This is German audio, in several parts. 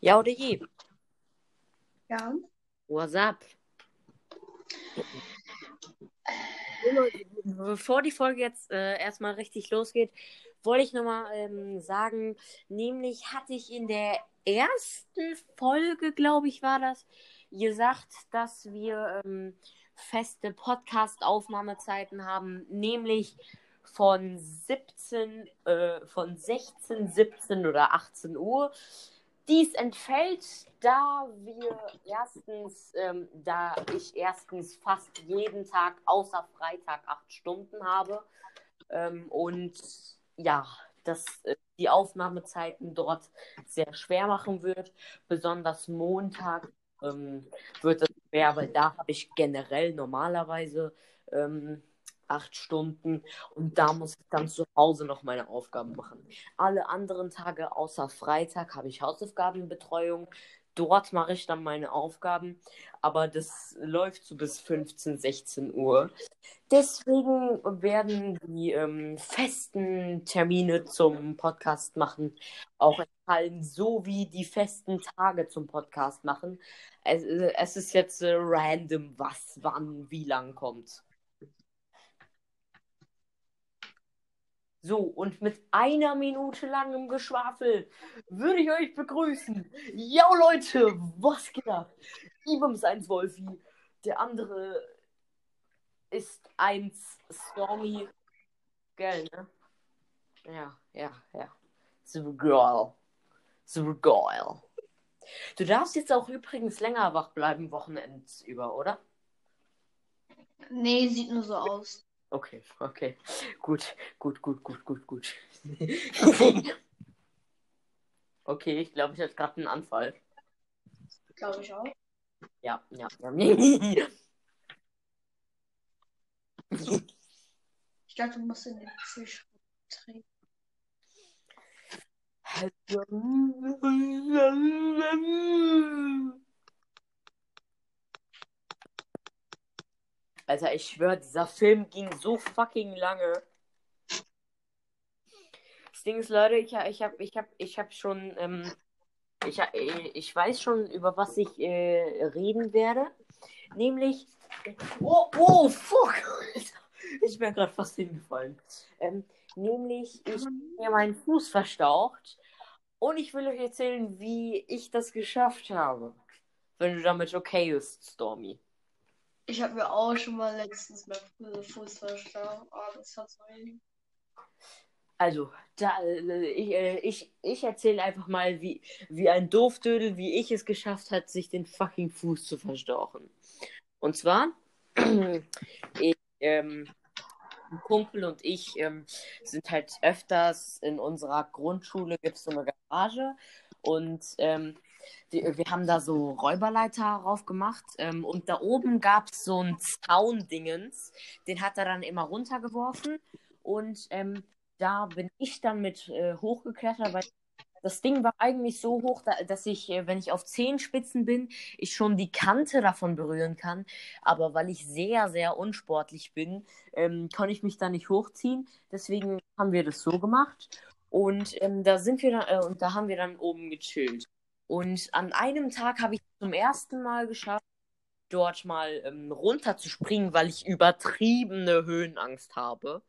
Ja, oder je. Ja. What's up? Bevor die Folge jetzt äh, erstmal richtig losgeht, wollte ich nochmal ähm, sagen, nämlich hatte ich in der ersten Folge, glaube ich, war das, gesagt, dass wir ähm, feste Podcast-Aufnahmezeiten haben, nämlich von 17, äh, von 16, 17 oder 18 Uhr. Dies entfällt, da wir erstens, ähm, da ich erstens fast jeden Tag außer Freitag acht Stunden habe ähm, und ja, dass äh, die Aufnahmezeiten dort sehr schwer machen wird. Besonders Montag ähm, wird es schwer, weil da habe ich generell normalerweise ähm, acht Stunden und da muss ich dann zu Hause noch meine Aufgaben machen. Alle anderen Tage außer Freitag habe ich Hausaufgabenbetreuung. Dort mache ich dann meine Aufgaben, aber das läuft so bis 15, 16 Uhr. Deswegen werden die ähm, festen Termine zum Podcast machen auch entfallen, so wie die festen Tage zum Podcast machen. Es, es ist jetzt äh, random, was, wann, wie lang kommt. So, und mit einer Minute langem Geschwafel würde ich euch begrüßen. Ja, Leute, was geht ab? Ibums 1 Wolfi, der andere ist 1 Stormy. Gell, ne? Ja, ja, ja. So geil. So geil. Du darfst jetzt auch übrigens länger wach bleiben, wochenendsüber, oder? Nee, sieht nur so aus. Okay, okay. Gut, gut, gut, gut, gut, gut. okay, ich glaube, ich hatte gerade einen Anfall. Glaube ich auch. Ja, ja, ja. Ich glaube, du musst in den Fisch treten. Alter, ich schwöre, dieser Film ging so fucking lange. Das Ding ist, Leute, ich, ich habe ich hab, ich hab schon, ähm, ich, ich weiß schon, über was ich äh, reden werde. Nämlich, oh, oh, fuck, ich bin gerade fast hingefallen. Ähm, nämlich, ich habe mir meinen Fuß verstaucht und ich will euch erzählen, wie ich das geschafft habe. Wenn du damit okay bist, Stormy. Ich habe mir auch schon mal letztens meinen Fuß verstaucht, aber das hat so also, da, ich, äh, ich, ich erzähle einfach mal, wie, wie ein Doofdödel, wie ich es geschafft hat, sich den fucking Fuß zu verstauchen. Und zwar, ich, ähm, ein Kumpel und ich ähm, sind halt öfters in unserer Grundschule, gibt es so eine Garage. Und ähm, wir, wir haben da so Räuberleiter rauf gemacht ähm, und da oben gab es so ein Zaun-Dingens, den hat er dann immer runtergeworfen und ähm, da bin ich dann mit äh, hochgeklettert, weil das Ding war eigentlich so hoch, da, dass ich, äh, wenn ich auf Zehenspitzen bin, ich schon die Kante davon berühren kann. Aber weil ich sehr, sehr unsportlich bin, ähm, kann ich mich da nicht hochziehen. Deswegen haben wir das so gemacht. Und ähm, da sind wir dann, äh, und da haben wir dann oben gechillt. Und an einem Tag habe ich zum ersten Mal geschafft, dort mal ähm, runterzuspringen, weil ich übertriebene Höhenangst habe.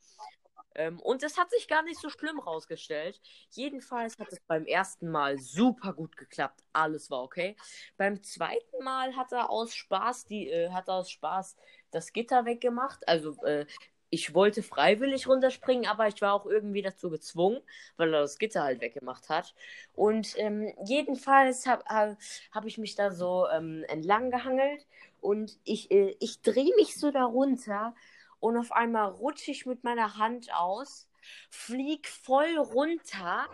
Ähm, und es hat sich gar nicht so schlimm rausgestellt. Jedenfalls hat es beim ersten Mal super gut geklappt. Alles war okay. Beim zweiten Mal hat er aus Spaß die, äh, hat aus Spaß das Gitter weggemacht. Also äh, ich wollte freiwillig runterspringen, aber ich war auch irgendwie dazu gezwungen, weil er das Gitter halt weggemacht hat. Und ähm, jedenfalls habe hab, ich mich da so ähm, entlang gehangelt und ich, äh, ich drehe mich so darunter und auf einmal rutsche ich mit meiner Hand aus, flieg voll runter.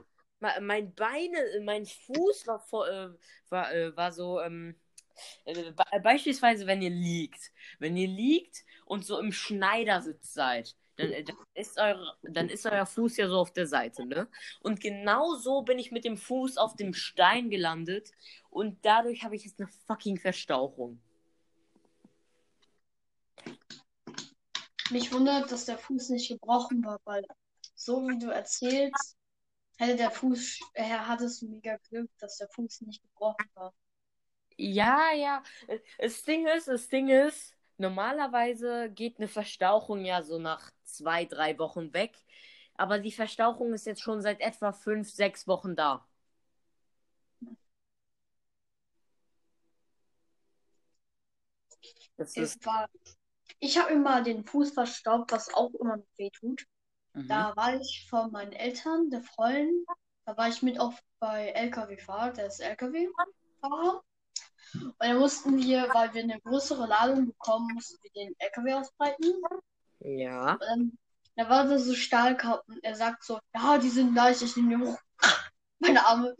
Mein Beine, mein Fuß war, voll, äh, war, äh, war so, ähm, äh, beispielsweise, wenn ihr liegt. Wenn ihr liegt und so im Schneidersitz seid, dann, äh, dann, ist eure, dann ist euer Fuß ja so auf der Seite, ne? Und genau so bin ich mit dem Fuß auf dem Stein gelandet und dadurch habe ich jetzt eine fucking Verstauchung. Mich wundert, dass der Fuß nicht gebrochen war, weil so wie du erzählst, Hätte der Fuß, er hatte es mega Glück, dass der Fuß nicht gebrochen war. Ja, ja. Das Ding ist, das Ding ist, normalerweise geht eine Verstauchung ja so nach zwei, drei Wochen weg. Aber die Verstauchung ist jetzt schon seit etwa fünf, sechs Wochen da. Das ist. ich habe immer den Fuß verstaubt, was auch immer noch weh tut. Mhm. Da war ich von meinen Eltern, der Freundin, da war ich mit auch bei LKW-Fahrer, der ist LKW-Fahrer. Und dann mussten wir, weil wir eine größere Ladung bekommen, mussten wir den LKW ausbreiten. Ja. Und dann, da war da so Stahlkappen. Er sagt so, ja, die sind leicht, ich nehme die hoch. Meine Arme.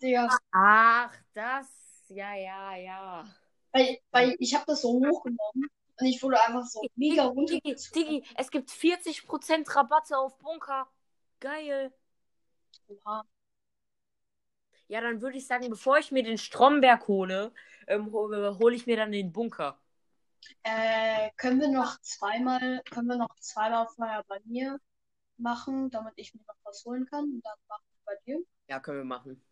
Digga, Ach, das. Ja, ja, ja. weil, weil ich habe das so hochgenommen und ich wurde einfach so mega runter. Digi, Digi, es gibt 40% Rabatte auf Bunker. Geil. Oha. Ja, dann würde ich sagen, bevor ich mir den Stromberg hole, ähm, hole hol ich mir dann den Bunker. Äh, können wir noch zweimal, können wir noch zweimal vorher bei mir machen, damit ich mir noch was holen kann und dann machen wir bei dir. Ja, können wir machen.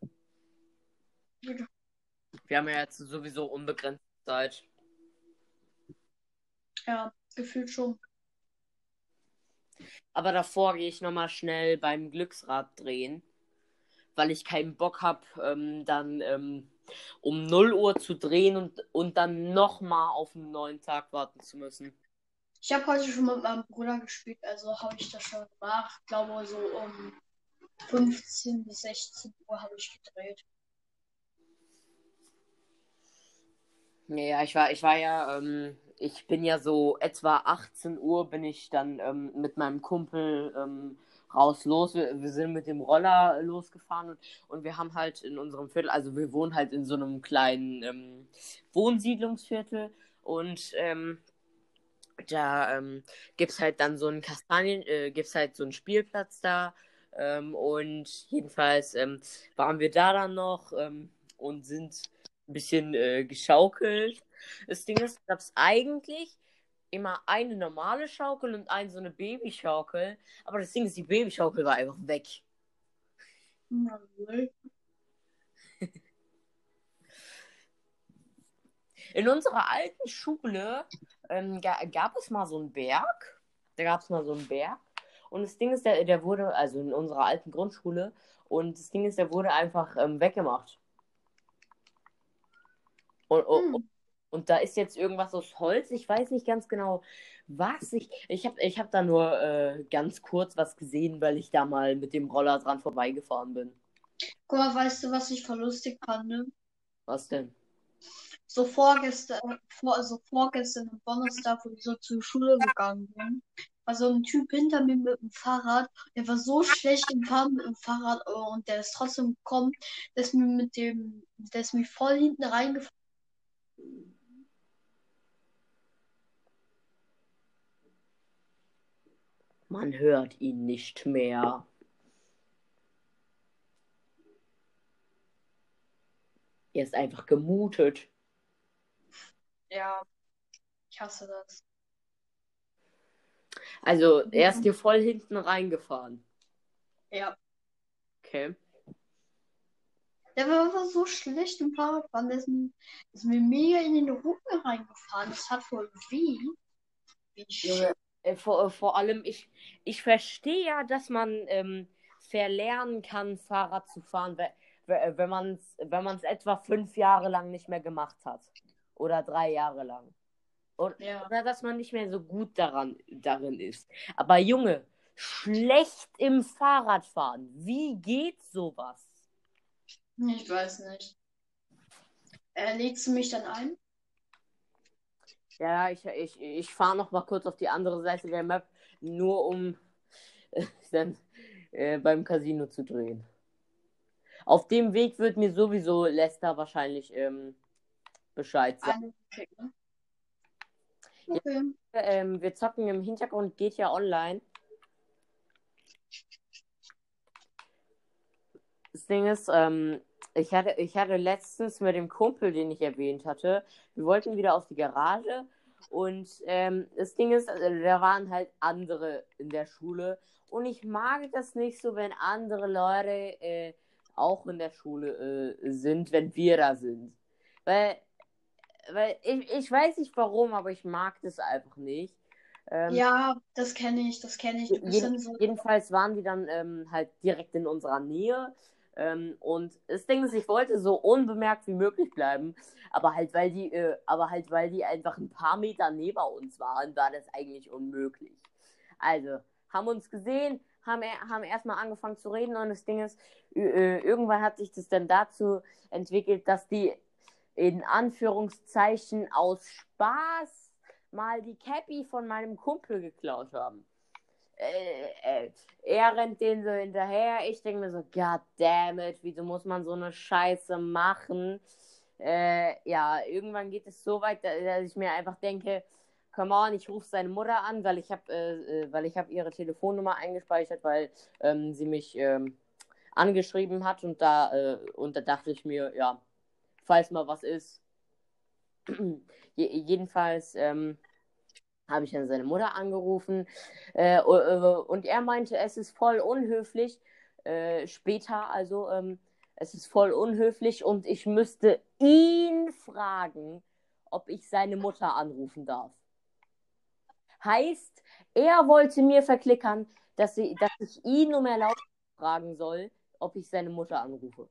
Gut. Wir haben ja jetzt sowieso unbegrenzt Zeit. Ja, gefühlt schon. Aber davor gehe ich nochmal schnell beim Glücksrad drehen, weil ich keinen Bock habe, ähm, dann ähm, um 0 Uhr zu drehen und, und dann nochmal auf einen neuen Tag warten zu müssen. Ich habe heute schon mit meinem Bruder gespielt, also habe ich das schon gemacht. Ich glaube, so um 15 bis 16 Uhr habe ich gedreht. Ja, ich war, ich war ja, ähm, ich bin ja so etwa 18 Uhr bin ich dann ähm, mit meinem Kumpel ähm, raus los. Wir, wir sind mit dem Roller losgefahren und, und wir haben halt in unserem Viertel, also wir wohnen halt in so einem kleinen ähm, Wohnsiedlungsviertel und ähm, da ähm, gibt's halt dann so einen Kastanien, äh, gibt's halt so einen Spielplatz da. Ähm, und jedenfalls ähm, waren wir da dann noch ähm, und sind ein bisschen äh, geschaukelt. Das Ding ist, gab es eigentlich immer eine normale Schaukel und eine so eine Babyschaukel. Aber das Ding ist, die Babyschaukel war einfach weg. In unserer alten Schule ähm, ga, gab es mal so einen Berg. Da gab es mal so einen Berg. Und das Ding ist, der, der wurde, also in unserer alten Grundschule, und das Ding ist, der wurde einfach ähm, weggemacht. Und, Hm. und da ist jetzt irgendwas aus Holz. Ich weiß nicht ganz genau, was. Ich, ich habe ich hab da nur äh, ganz kurz was gesehen, weil ich da mal mit dem Roller dran vorbeigefahren bin. Guck mal, weißt du, was ich voll lustig fand? Ne? Was denn? So vorgestern, vor, also vorgestern am Donnerstag, wo ich so zur Schule gegangen bin, war so ein Typ hinter mir mit dem Fahrrad. Der war so schlecht im Fahren mit dem Fahrrad und der ist trotzdem gekommen, der ist mir mit dem, der ist mir voll hinten reingefahren. Man hört ihn nicht mehr. Er ist einfach gemutet. Ja, ich hasse das. Also, er ist dir voll hinten reingefahren. Ja. Okay. Der war aber so schlecht im Fahrradfahren, der ist mir, ist mir mega in den Rücken reingefahren. Das hat voll weh. Wie Junge, äh, vor, vor allem, ich, ich verstehe ja, dass man ähm, verlernen kann, Fahrrad zu fahren, we- wenn man es wenn man's etwa fünf Jahre lang nicht mehr gemacht hat. Oder drei Jahre lang. Und, Ja. Oder dass man nicht mehr so gut daran, darin ist. Aber Junge, schlecht im Fahrradfahren. Wie geht sowas? Ich weiß nicht. Äh, lädst du mich dann ein? Ja, ich, ich, ich fahre noch mal kurz auf die andere Seite der Map, nur um äh, dann äh, beim Casino zu drehen. Auf dem Weg wird mir sowieso Lester wahrscheinlich ähm, Bescheid sagen. Okay. Okay. Ähm, wir zocken im Hintergrund GTA Online. Das Ding ist, ähm, ich hatte, ich hatte letztens mit dem Kumpel, den ich erwähnt hatte, wir wollten wieder auf die Garage Und ähm, das Ding ist, also, da waren halt andere in der Schule. Und ich mag das nicht so, wenn andere Leute äh, auch in der Schule äh, sind, wenn wir da sind. Weil, weil ich, ich weiß nicht warum, aber ich mag das einfach nicht. Ähm, ja, das kenne ich, das kenne ich. Jeden, so... Jedenfalls waren die dann ähm, halt direkt in unserer Nähe. Ähm, und das Ding ist, ich wollte so unbemerkt wie möglich bleiben, aber halt, weil die, äh, aber halt, weil die einfach ein paar Meter neben uns waren, war das eigentlich unmöglich. Also, haben uns gesehen, haben, haben erstmal angefangen zu reden und das Ding ist, äh, irgendwann hat sich das dann dazu entwickelt, dass die in Anführungszeichen aus Spaß mal die Cappy von meinem Kumpel geklaut haben. Äh, äh, er rennt den so hinterher. Ich denke mir so, God damn it, wieso muss man so eine Scheiße machen? Äh, ja, irgendwann geht es so weit, dass ich mir einfach denke, come on, ich rufe seine Mutter an, weil ich habe äh, äh, weil ich habe ihre Telefonnummer eingespeichert, weil ähm, sie mich ähm, angeschrieben hat und da äh, und da dachte ich mir, ja, falls mal was ist. jedenfalls ähm, habe ich dann seine Mutter angerufen äh, und er meinte, es ist voll unhöflich. Äh, später, also, ähm, es ist voll unhöflich und ich müsste ihn fragen, ob ich seine Mutter anrufen darf. Heißt, er wollte mir verklickern, dass, sie, dass ich ihn um Erlaubnis fragen soll, ob ich seine Mutter anrufe.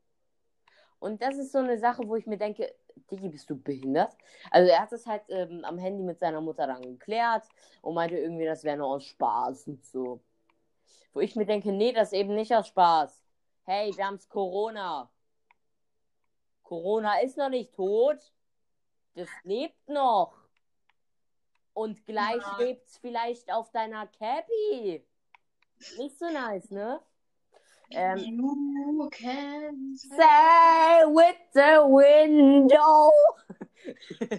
Und das ist so eine Sache, wo ich mir denke, Digi, bist du behindert? Also er hat es halt ähm, am Handy mit seiner Mutter dann geklärt und meinte irgendwie, das wäre nur aus Spaß und so. Wo ich mir denke, nee, das ist eben nicht aus Spaß. Hey, wir haben's Corona. Corona ist noch nicht tot. Das lebt noch. Und gleich ja. lebt's vielleicht auf deiner Cappy. Nicht so nice, ne? Um, you can say with the window.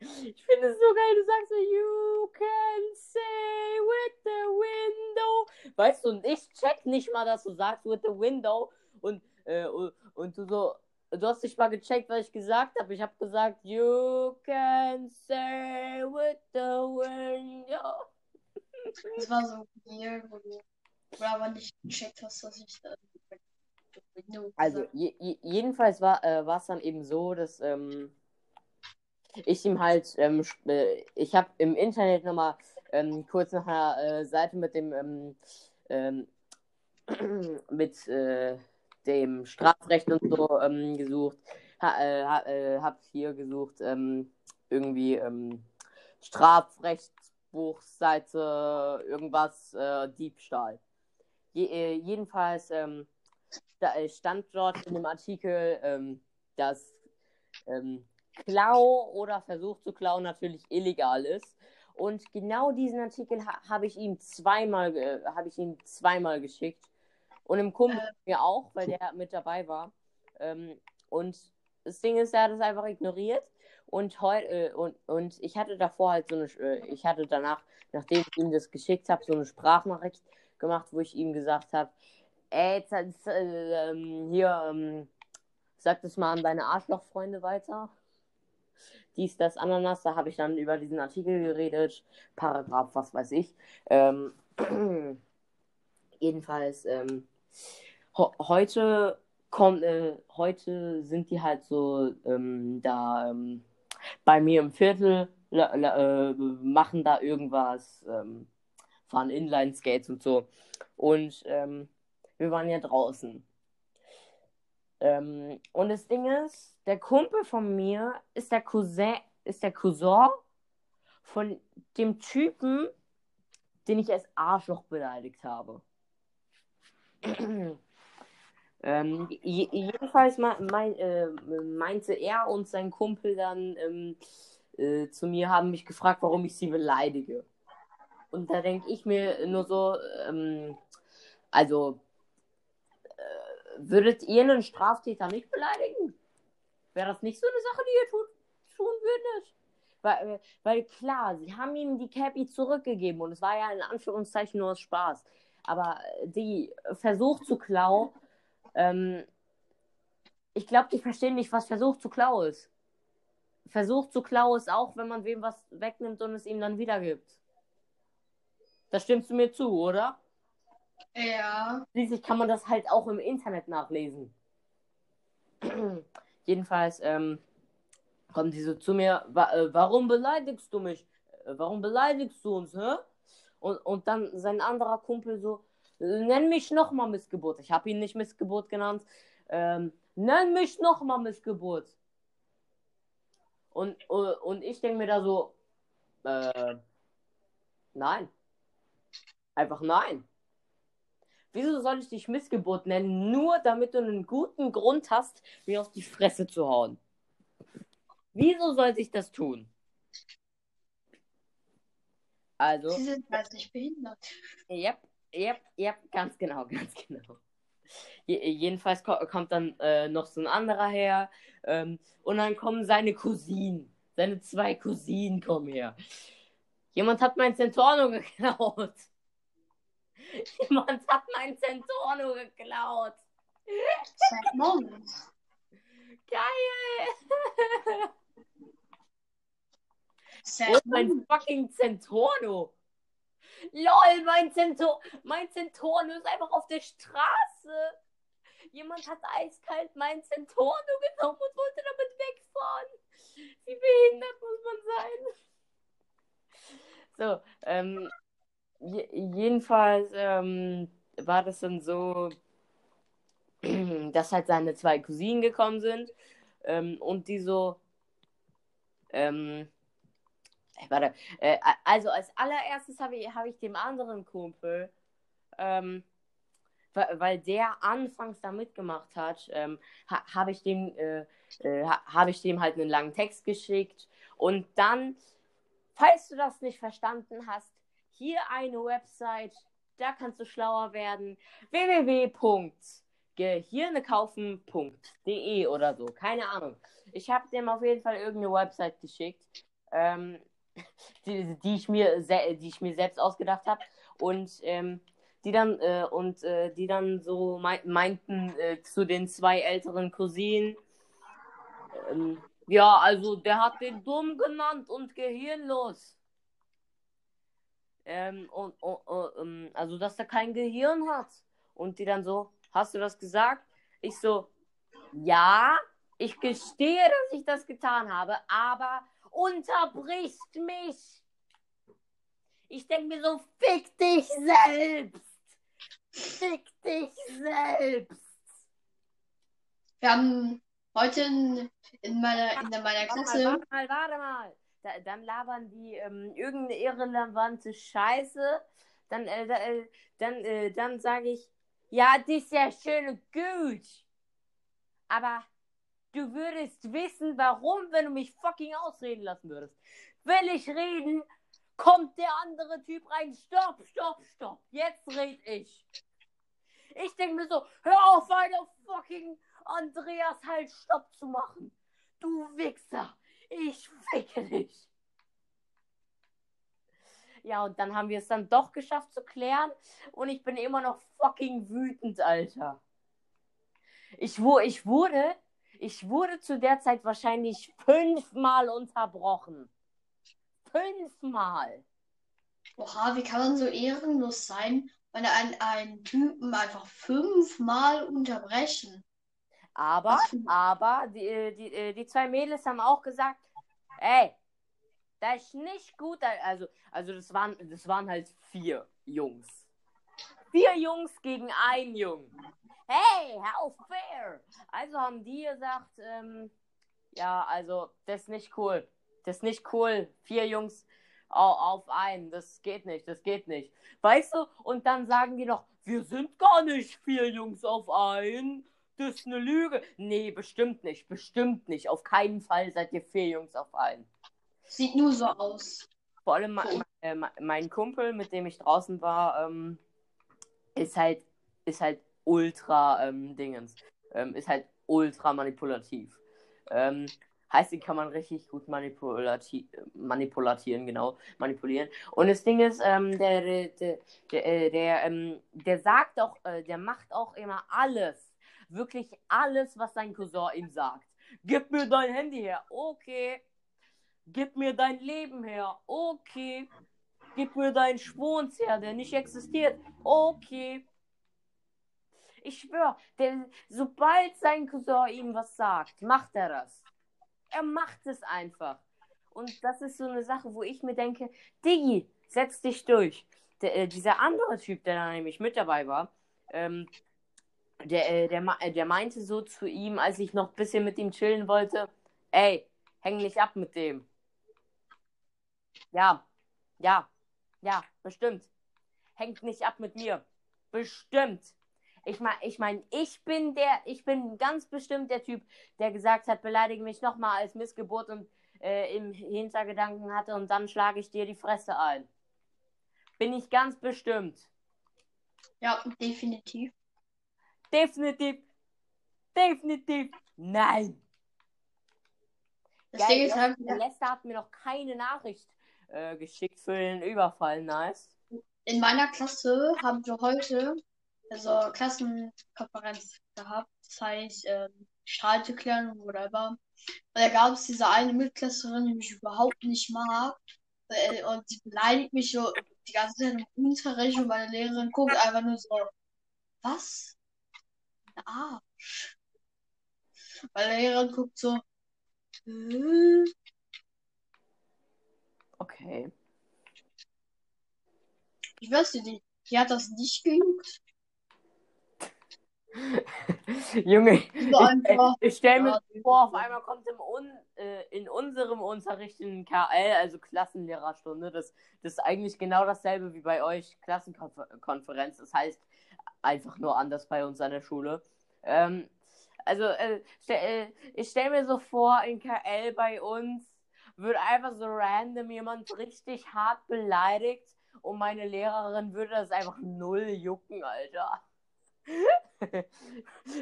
ich finde es so geil, du sagst so, you can say with the window. Weißt du, und ich check nicht mal, dass du sagst with the window. Und, äh, und, und du so, du hast nicht mal gecheckt, was ich gesagt habe. Ich habe gesagt, you can say with the window. Das war so weird, oder aber nicht gecheckt hast, dass ich da. Also, je, je, jedenfalls war äh, es dann eben so, dass ähm, ich ihm halt, ähm, äh, ich habe im Internet nochmal ähm, kurz nach einer äh, Seite mit dem, ähm, ähm mit äh, dem Strafrecht und so ähm, gesucht, ha, äh, äh, hab hier gesucht, ähm, irgendwie Strafrechtsbuchseite, irgendwas, Diebstahl. Je, äh, jedenfalls ähm, da äh, stand dort in dem Artikel, ähm, dass ähm, Klau oder Versuch zu klauen natürlich illegal ist. Und genau diesen Artikel ha habe ich ihm zweimal äh, habe ich ihm zweimal geschickt. Und im Kumpel äh. mir auch, weil der mit dabei war. Ähm, und das Ding ist, er hat es einfach ignoriert. Und heute äh, und, und ich hatte davor halt so eine, äh, ich hatte danach, nachdem ich ihm das geschickt habe, so eine Sprachnachricht gemacht, wo ich ihm gesagt habe, ey, jetzt, äh, ähm, hier, ähm, sag das mal an deine Arschlochfreunde weiter. Dies, das, Ananas, da habe ich dann über diesen Artikel geredet, Paragraph, was weiß ich. Ähm, jedenfalls, ähm, heute kommt, äh, heute sind die halt so ähm, da ähm, bei mir im Viertel, äh, machen da irgendwas, ähm, fahren Inline-Skates und so. Und ähm, wir waren ja draußen. Ähm, und das Ding ist, der Kumpel von mir ist der Cousin, ist der Cousin von dem Typen, den ich als Arschloch beleidigt habe. ähm, jedenfalls mein, äh, meinte er und sein Kumpel dann ähm, äh, zu mir, haben mich gefragt, warum ich sie beleidige. Und da denke ich mir nur so, ähm, also, äh, würdet ihr einen Straftäter nicht beleidigen? Wäre das nicht so eine Sache, die ihr tut, tun würdet? Weil, äh, weil klar, sie haben ihm die Cappy zurückgegeben und es war ja in Anführungszeichen nur aus Spaß. Aber die Versuch zu klauen, ähm, ich glaube, die verstehen nicht, was Versuch zu klauen ist. Versuch zu klauen ist auch, wenn man wem was wegnimmt und es ihm dann wiedergibt. Da stimmst du mir zu, oder? Ja. Schließlich kann man das halt auch im Internet nachlesen. Jedenfalls ähm, kommen die so zu mir, wa äh, warum beleidigst du mich? Äh, warum beleidigst du uns, hä? Und, und dann sein anderer Kumpel so, nenn mich nochmal Missgeburt. Ich habe ihn nicht Missgeburt genannt. Ähm, nenn mich nochmal Missgeburt. Und, uh, und ich denke mir da so, äh, nein. Einfach nein. Wieso soll ich dich Missgeburt nennen, nur damit du einen guten Grund hast, mir auf die Fresse zu hauen? Wieso sollte ich das tun? Also. Sie sind halt nicht behindert. Yep, yep, yep, ganz genau, ganz genau. Je jedenfalls ko kommt dann äh, noch so ein anderer her. Ähm, und dann kommen seine Cousinen. Seine zwei Cousinen kommen her. Jemand hat mein Centorno geklaut. Jemand hat mein Centorno geklaut. Moment. Geil! Wo ist mein fucking Centorno? LOL, mein, Cento mein Centorno ist einfach auf der Straße. Jemand hat eiskalt mein Centorno genommen und wollte damit wegfahren. Wie behindert muss man sein? So, ähm, jedenfalls ähm, war das dann so, dass halt seine zwei Cousinen gekommen sind ähm, und die so, ähm, äh, warte, äh, also als allererstes habe ich, hab ich dem anderen Kumpel, ähm, weil, der anfangs da mitgemacht hat, ähm, ha, habe ich äh, äh, ha, habe ich dem halt einen langen Text geschickt. Und dann, falls du das nicht verstanden hast, hier eine Website, da kannst du schlauer werden, www.gehirnekaufen.de oder so, keine Ahnung. Ich habe dem auf jeden Fall irgendeine Website geschickt, ähm, die, die, ich mir die ich mir selbst ausgedacht habe und ähm, die dann äh, und äh, die dann so mei meinten äh, zu den zwei älteren Cousinen ähm, ja also der hat den dumm genannt und gehirnlos ähm, und, und, und ähm, also dass er kein Gehirn hat und die dann so hast du das gesagt ich so ja ich gestehe dass ich das getan habe aber unterbrichst mich. Ich denke mir so, fick dich selbst. Fick dich selbst. Wir haben heute in, in meiner, in der, meiner Warte mal, Klasse. warte mal, warte mal. Da, dann labern die ähm, irgendeine irrelevante Scheiße. Dann, äh, da, äh, dann, äh, dann sage ich, ja, das ist ja schön und gut. Aber du würdest wissen, warum, wenn du mich fucking ausreden lassen würdest. Will ich reden, kommt der andere Typ rein. Stopp, stopp, stopp. Jetzt red ich. Ich denke mir so, hör auf, Alter, fucking Andreas halt Stopp zu machen. Du Wichser. Ich ficke dich. Ja, und dann haben wir es dann doch geschafft zu klären. Und ich bin immer noch fucking wütend, Alter. Ich, wo, ich wurde ich wurde zu der Zeit wahrscheinlich fünfmal unterbrochen. Fünfmal. Oha, wie kann man so ehrenlos sein, wenn einen, einen Typen einfach fünfmal unterbrechen? Aber, aber, die, die, die zwei Mädels haben auch gesagt, ey, das ist nicht gut. Also, also das waren, das waren halt vier Jungs. Vier Jungs gegen einen Jungen. Hey, how fair! Also haben die gesagt, ähm, ja, also das ist nicht cool. Das ist nicht cool. Vier Jungs au- auf einen. Das geht nicht, das geht nicht. Weißt du? Und dann sagen die noch, wir sind gar nicht vier Jungs auf einen. Das ist eine Lüge. Nee, bestimmt nicht. Bestimmt nicht. Auf keinen Fall seid ihr vier Jungs auf einen. Sieht nur so aus. Vor allem mein, äh, mein Kumpel, mit dem ich draußen war, ähm, ist halt, ist halt ultra ähm, Dingens. Ähm, ist halt ultra manipulativ. Ähm, heißt, den kann man richtig gut manipulati manipulatieren, genau, manipulieren. Und das Ding ist, ähm, der, der, der, der, äh, der, ähm, der sagt auch, äh, der macht auch immer alles, wirklich alles, was sein Cousin ihm sagt. Gib mir dein Handy her. Okay. Gib mir dein Leben her. Okay. Gib mir deinen Schwunz her, der nicht existiert. Okay. Ich schwöre, sobald sein Cousin ihm was sagt, macht er das. Er macht es einfach. Und das ist so eine Sache, wo ich mir denke, Diggi, setz dich durch. Der, äh, dieser andere Typ, der da nämlich mit dabei war, ähm, der, äh, der, der, der meinte so zu ihm, als ich noch ein bisschen mit ihm chillen wollte, ey, häng nicht ab mit dem. Ja, ja, ja, bestimmt. Hängt nicht ab mit mir. Bestimmt. Ich meine, ich mein, ich bin der, ich bin ganz bestimmt der Typ, der gesagt hat, beleidige mich nochmal als Missgeburt und äh, im Hintergedanken hatte und dann schlage ich dir die Fresse ein. Bin ich ganz bestimmt. Ja, definitiv. Definitiv. Definitiv. Nein. Das Geil, Ding ist halt, Der Lester hat mir noch keine Nachricht äh, geschickt für den Überfall. Nice. in meiner Klasse haben wir heute also Klassenkonferenz gehabt. Das heißt, ähm, Strahlteklärung oder whatever. Und da gab es diese eine Mitklässlerin, die mich überhaupt nicht mag. Äh, Und sie beleidigt mich so die ganze Zeit im Unterricht und meine Lehrerin guckt einfach nur so, was? Arsch. Meine Lehrerin guckt so, äh, Okay. ich weiß nicht, die hat das nicht gejuckt. Junge, einfach. ich stelle mir Ja, vor, auf einmal kommt im Un äh, in unserem Unterricht in KL, also Klassenlehrerstunde, das, das ist eigentlich genau dasselbe wie bei euch, Klassenkonferenz. Das heißt einfach nur anders bei uns an der Schule. Ähm, also, äh, stell, äh, ich stelle mir so vor, in KL bei uns wird einfach so random jemand richtig hart beleidigt und meine Lehrerin würde das einfach null jucken, Alter.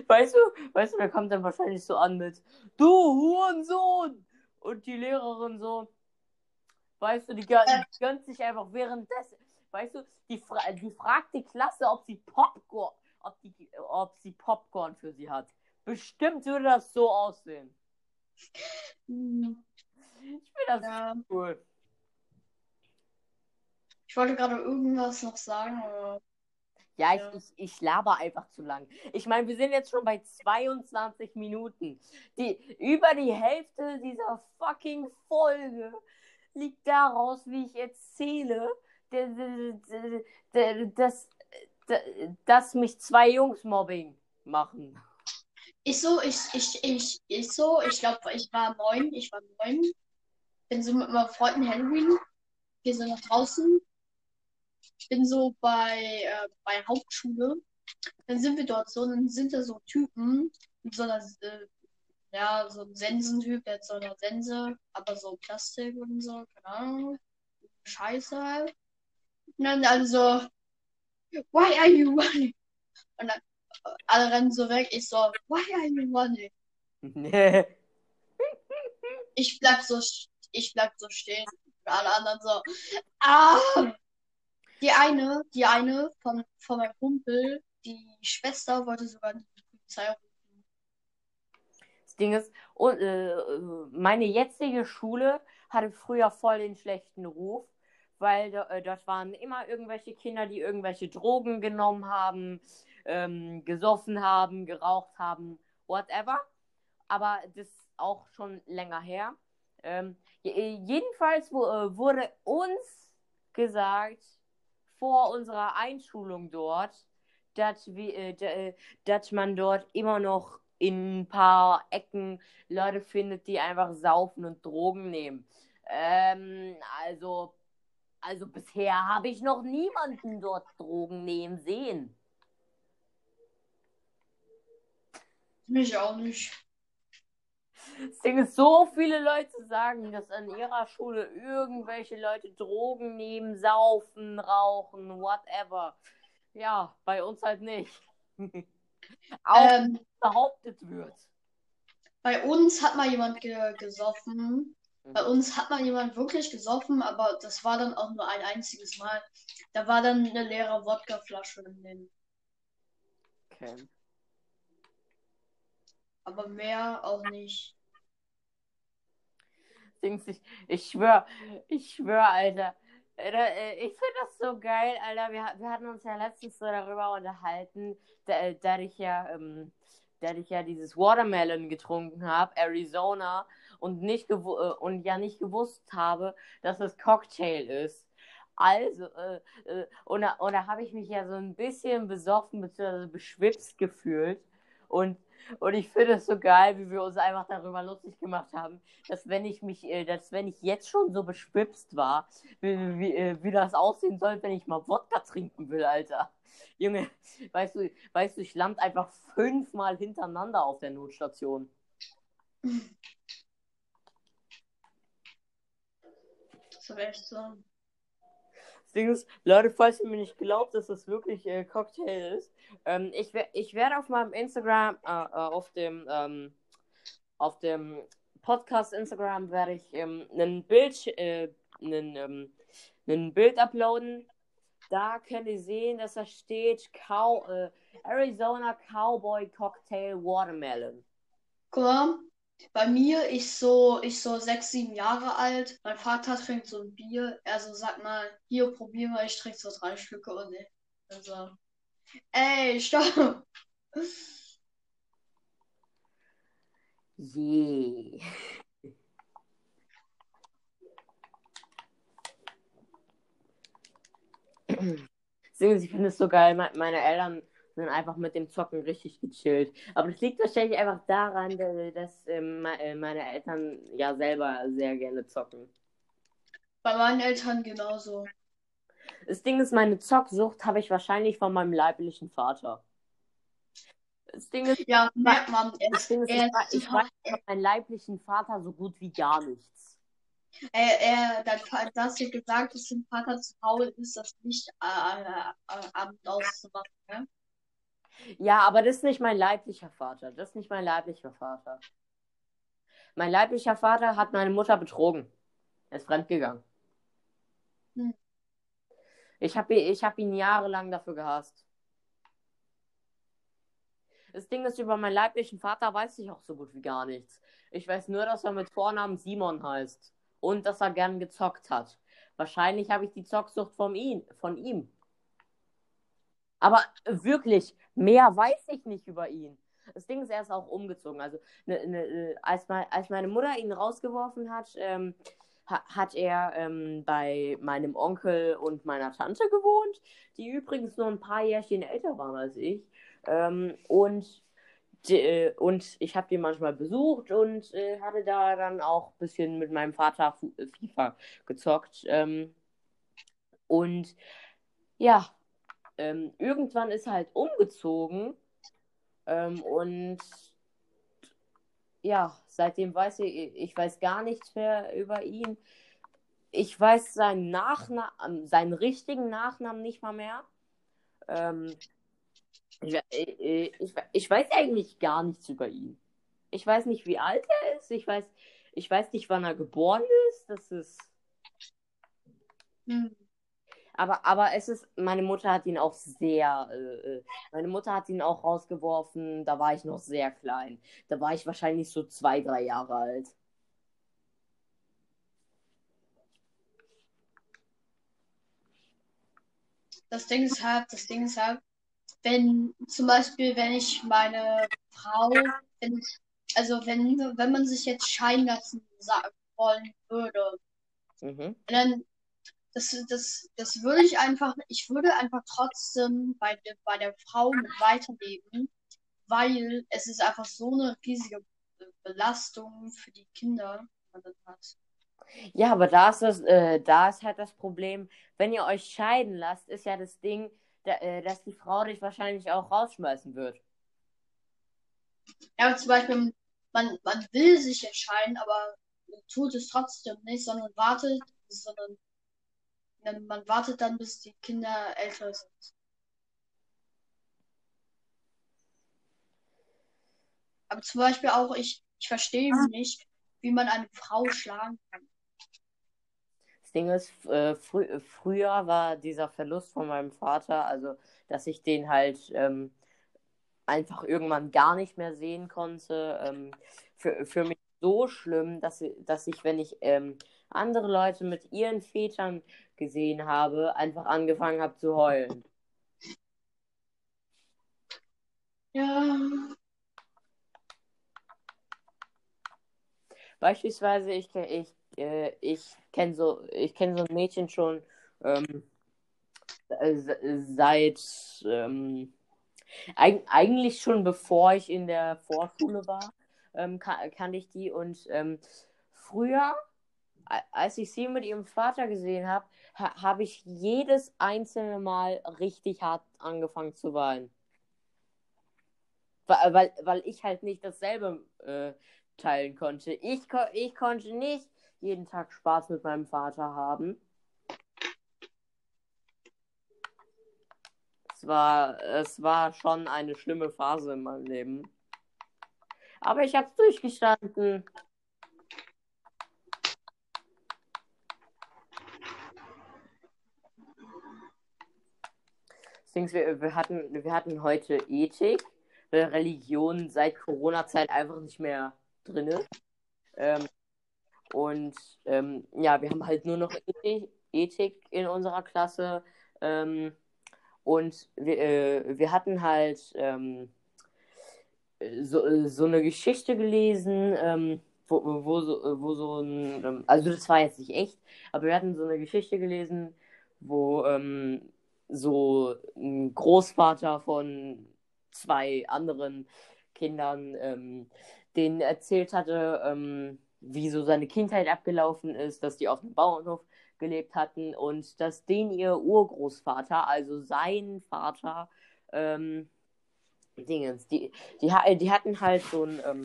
Weißt du, weißt du, der kommt dann wahrscheinlich so an mit Du Hurensohn! Und die Lehrerin so, weißt du, die, gön die gönnt sich einfach währenddessen, weißt du, die, fra die fragt die Klasse, ob sie Popcorn, ob, die, ob sie Popcorn für sie hat. Bestimmt würde das so aussehen. Hm, Ich finde das Ja, cool. ich wollte gerade irgendwas noch sagen, aber Ja, ich, Ja. ich, ich laber einfach zu lang. Ich meine, wir sind jetzt schon bei 22 Minuten. Die, über die Hälfte dieser fucking Folge liegt daraus, wie ich erzähle, dass, dass mich zwei Jungs Mobbing machen. ich so, ich, ich, ich, ich so, ich glaube, ich war neun, ich war neun, bin so mit meinen Freunden Halloween, wir sind nach draußen, bin so bei, äh, bei Hauptschule, dann sind wir dort so, dann sind da so Typen, so einer, äh, ja, so ein Sensentyp, der hat so eine Sense, aber so Plastik und so, keine Ahnung, Scheiße halt. Und dann also, why are you running? Und dann äh, alle rennen so weg, ich so, why are you running? Ich bleib so, ich bleib so stehen. Und alle anderen so, ah! Die eine, die eine von, von meinem Kumpel, die Schwester wollte sogar die Polizei rufen. Das Ding ist, äh, meine jetzige Schule hatte früher voll den schlechten Ruf, weil äh, dort waren immer irgendwelche Kinder, die irgendwelche Drogen genommen haben, ähm, gesoffen haben, geraucht haben, whatever. Aber das ist auch schon länger her. Ähm, je- jedenfalls wo, äh, wurde uns gesagt, vor unserer Einschulung dort, dass, wir, äh, äh, dass man dort immer noch in ein paar Ecken Leute findet, die einfach saufen und Drogen nehmen. Ähm, also, also bisher habe ich noch niemanden dort Drogen nehmen sehen. Mich auch nicht. Das Ding ist, so viele Leute sagen, dass an ihrer Schule irgendwelche Leute Drogen nehmen, saufen, rauchen, whatever. Ja, bei uns halt nicht. Auch Ähm, behauptet wird. bei uns hat mal jemand ge gesoffen. Bei Mhm. uns hat mal jemand wirklich gesoffen, aber das war dann auch nur ein einziges Mal. Da war dann eine leere Wodkaflasche in den. Okay. Aber mehr auch nicht. Dings, ich, ich schwör, ich schwör, Alter. Äh, ich finde das so geil, Alter. Wir, wir hatten uns ja letztens so darüber unterhalten, da, da ich ja, ähm, da ich ja dieses Watermelon getrunken habe, Arizona, und nicht äh, und ja nicht gewusst habe, dass es Cocktail ist. Also, äh, äh, und und da habe ich mich ja so ein bisschen besoffen bzw. beschwipst gefühlt. Und, und ich finde es so geil, wie wir uns einfach darüber lustig gemacht haben, dass wenn ich mich, äh, dass wenn ich jetzt schon so beschwipst war, wie, wie, äh, wie das aussehen soll, wenn ich mal Wodka trinken will, Alter. Junge, weißt du, weißt du, ich land einfach fünfmal hintereinander auf der Notstation. Das wäre echt so. Das Ding ist, Leute, falls ihr mir nicht glaubt, dass das wirklich äh, Cocktail ist, ähm, ich, ich werde auf meinem Instagram, äh, äh, auf dem, ähm, auf dem Podcast Instagram werde ich ähm, ein Bild, äh, einen, ähm, ein Bild uploaden. Da könnt ihr sehen, dass da steht Cow, äh, Arizona Cowboy Cocktail Watermelon. Mal, bei mir, ich so, ich so sechs, sieben Jahre alt. Mein Vater trinkt so ein Bier. Er so, sag mal, hier, probier mal, ich trinke so drei Stücke und ich. Also, ey, stopp! Je. ich finde es so geil. Meine Eltern sind einfach mit dem Zocken richtig gechillt. Aber das liegt wahrscheinlich einfach daran, dass ähm, äh, meine Eltern ja selber sehr gerne zocken. Bei meinen Eltern genauso. Das Ding ist, meine Zocksucht habe ich wahrscheinlich von meinem leiblichen Vater. Das Ding ist, ja, merkt man. Das Ding ist, ich, ich weiß von meinem leiblichen Vater so gut wie gar nichts. Er, er, hast ja gesagt, dass dein Vater zu faul ist, das nicht äh, äh, Abend auszumachen, ne? Ja, aber das ist nicht mein leiblicher Vater. Das ist nicht mein leiblicher Vater. Mein leiblicher Vater hat meine Mutter betrogen. Er ist fremdgegangen. Hm. Ich habe ich hab ihn jahrelang dafür gehasst. Das Ding ist, über meinen leiblichen Vater weiß ich auch so gut wie gar nichts. Ich weiß nur, dass er mit Vornamen Simon heißt. Und dass er gern gezockt hat. Wahrscheinlich habe ich die Zocksucht von ihm. Von ihm. Aber wirklich, mehr weiß ich nicht über ihn. Das Ding ist, er ist auch umgezogen. Also, ne, ne, als, mein, als meine Mutter ihn rausgeworfen hat, ähm, ha, hat er ähm, bei meinem Onkel und meiner Tante gewohnt, die übrigens nur ein paar Jährchen älter waren als ich. Ähm, und, die, äh, und ich habe die manchmal besucht und äh, hatte da dann auch ein bisschen mit meinem Vater FIFA gezockt. Ähm, und ja, ähm, irgendwann ist er halt umgezogen ähm, und ja, seitdem weiß ich, ich weiß gar nichts mehr über ihn. Ich weiß seinen Nachnamen, seinen richtigen Nachnamen nicht mal mehr. Ähm, ich, ich, ich, weiß eigentlich gar nichts über ihn. Ich weiß nicht, wie alt er ist. Ich weiß, ich weiß nicht, wann er geboren ist. Das ist. Hm. Aber, aber es ist, meine Mutter hat ihn auch sehr, äh, äh, meine Mutter hat ihn auch rausgeworfen, da war ich noch sehr klein. Da war ich wahrscheinlich so zwei, drei Jahre alt. Das Ding ist halt, das Ding ist halt, wenn zum Beispiel, wenn ich meine Frau, wenn ich, also wenn, wenn man sich jetzt scheiden lassen wollen würde, mhm. dann das, das, das würde ich einfach, ich würde einfach trotzdem bei, bei der Frau mit weiterleben, weil es ist einfach so eine riesige Belastung für die Kinder, die man dann hat. Ja, aber da ist, das, äh, da ist halt das Problem, wenn ihr euch scheiden lasst, ist ja das Ding, da, äh, dass die Frau dich wahrscheinlich auch rausschmeißen wird. Ja, aber zum Beispiel, man, man will sich entscheiden, aber tut es trotzdem nicht, sondern wartet, sondern man wartet dann, bis die Kinder älter sind. Aber zum Beispiel auch, ich, ich verstehe ah. nicht, wie man eine Frau schlagen kann. Das Ding ist, äh, frü äh, früher war dieser Verlust von meinem Vater, also dass ich den halt ähm, einfach irgendwann gar nicht mehr sehen konnte. Ähm, für, für mich so schlimm, dass, dass ich, wenn ich ähm, andere Leute mit ihren Vätern gesehen habe, einfach angefangen habe zu heulen. Ja. Beispielsweise, ich, ich, äh, ich kenne so, kenn so ein Mädchen schon ähm, seit ähm, eig eigentlich schon bevor ich in der Vorschule war, ähm, kan kannte ich die und ähm, früher, als ich sie mit ihrem Vater gesehen habe, ha habe ich jedes einzelne Mal richtig hart angefangen zu weinen. Weil, weil, weil ich halt nicht dasselbe äh, teilen konnte. Ich, ko ich konnte nicht jeden Tag Spaß mit meinem Vater haben. Es war, es war schon eine schlimme Phase in meinem Leben. Aber ich habe es durchgestanden. Wir, wir, hatten, wir hatten heute Ethik, Religion seit Corona-Zeit einfach nicht mehr drin ist. Ähm, und ähm, ja, wir haben halt nur noch Ethik, Ethik in unserer Klasse. Ähm, und wir, äh, wir hatten halt ähm, so, so eine Geschichte gelesen, ähm, wo, wo, so, wo so ein, ähm, also das war jetzt nicht echt, aber wir hatten so eine Geschichte gelesen, wo ähm, so ein Großvater von zwei anderen Kindern ähm, denen erzählt hatte, ähm, wie so seine Kindheit abgelaufen ist, dass die auf dem Bauernhof gelebt hatten und dass den ihr Urgroßvater, also sein Vater, ähm, Dingens, die, die, die hatten halt so einen, ähm,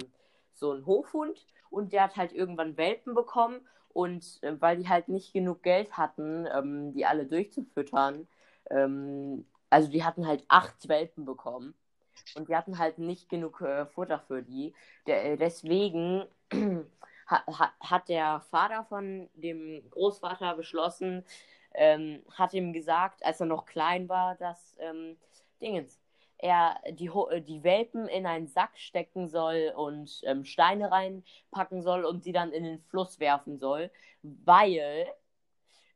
so einen Hofhund und der hat halt irgendwann Welpen bekommen und äh, weil die halt nicht genug Geld hatten, ähm, die alle durchzufüttern, ähm, also die hatten halt acht Welpen bekommen und die hatten halt nicht genug äh, Futter für die. Der, äh, deswegen ha, ha, hat der Vater von dem Großvater beschlossen, ähm, hat ihm gesagt, als er noch klein war, dass ähm, Dingens, er die, die Welpen in einen Sack stecken soll und ähm, Steine reinpacken soll und sie dann in den Fluss werfen soll, weil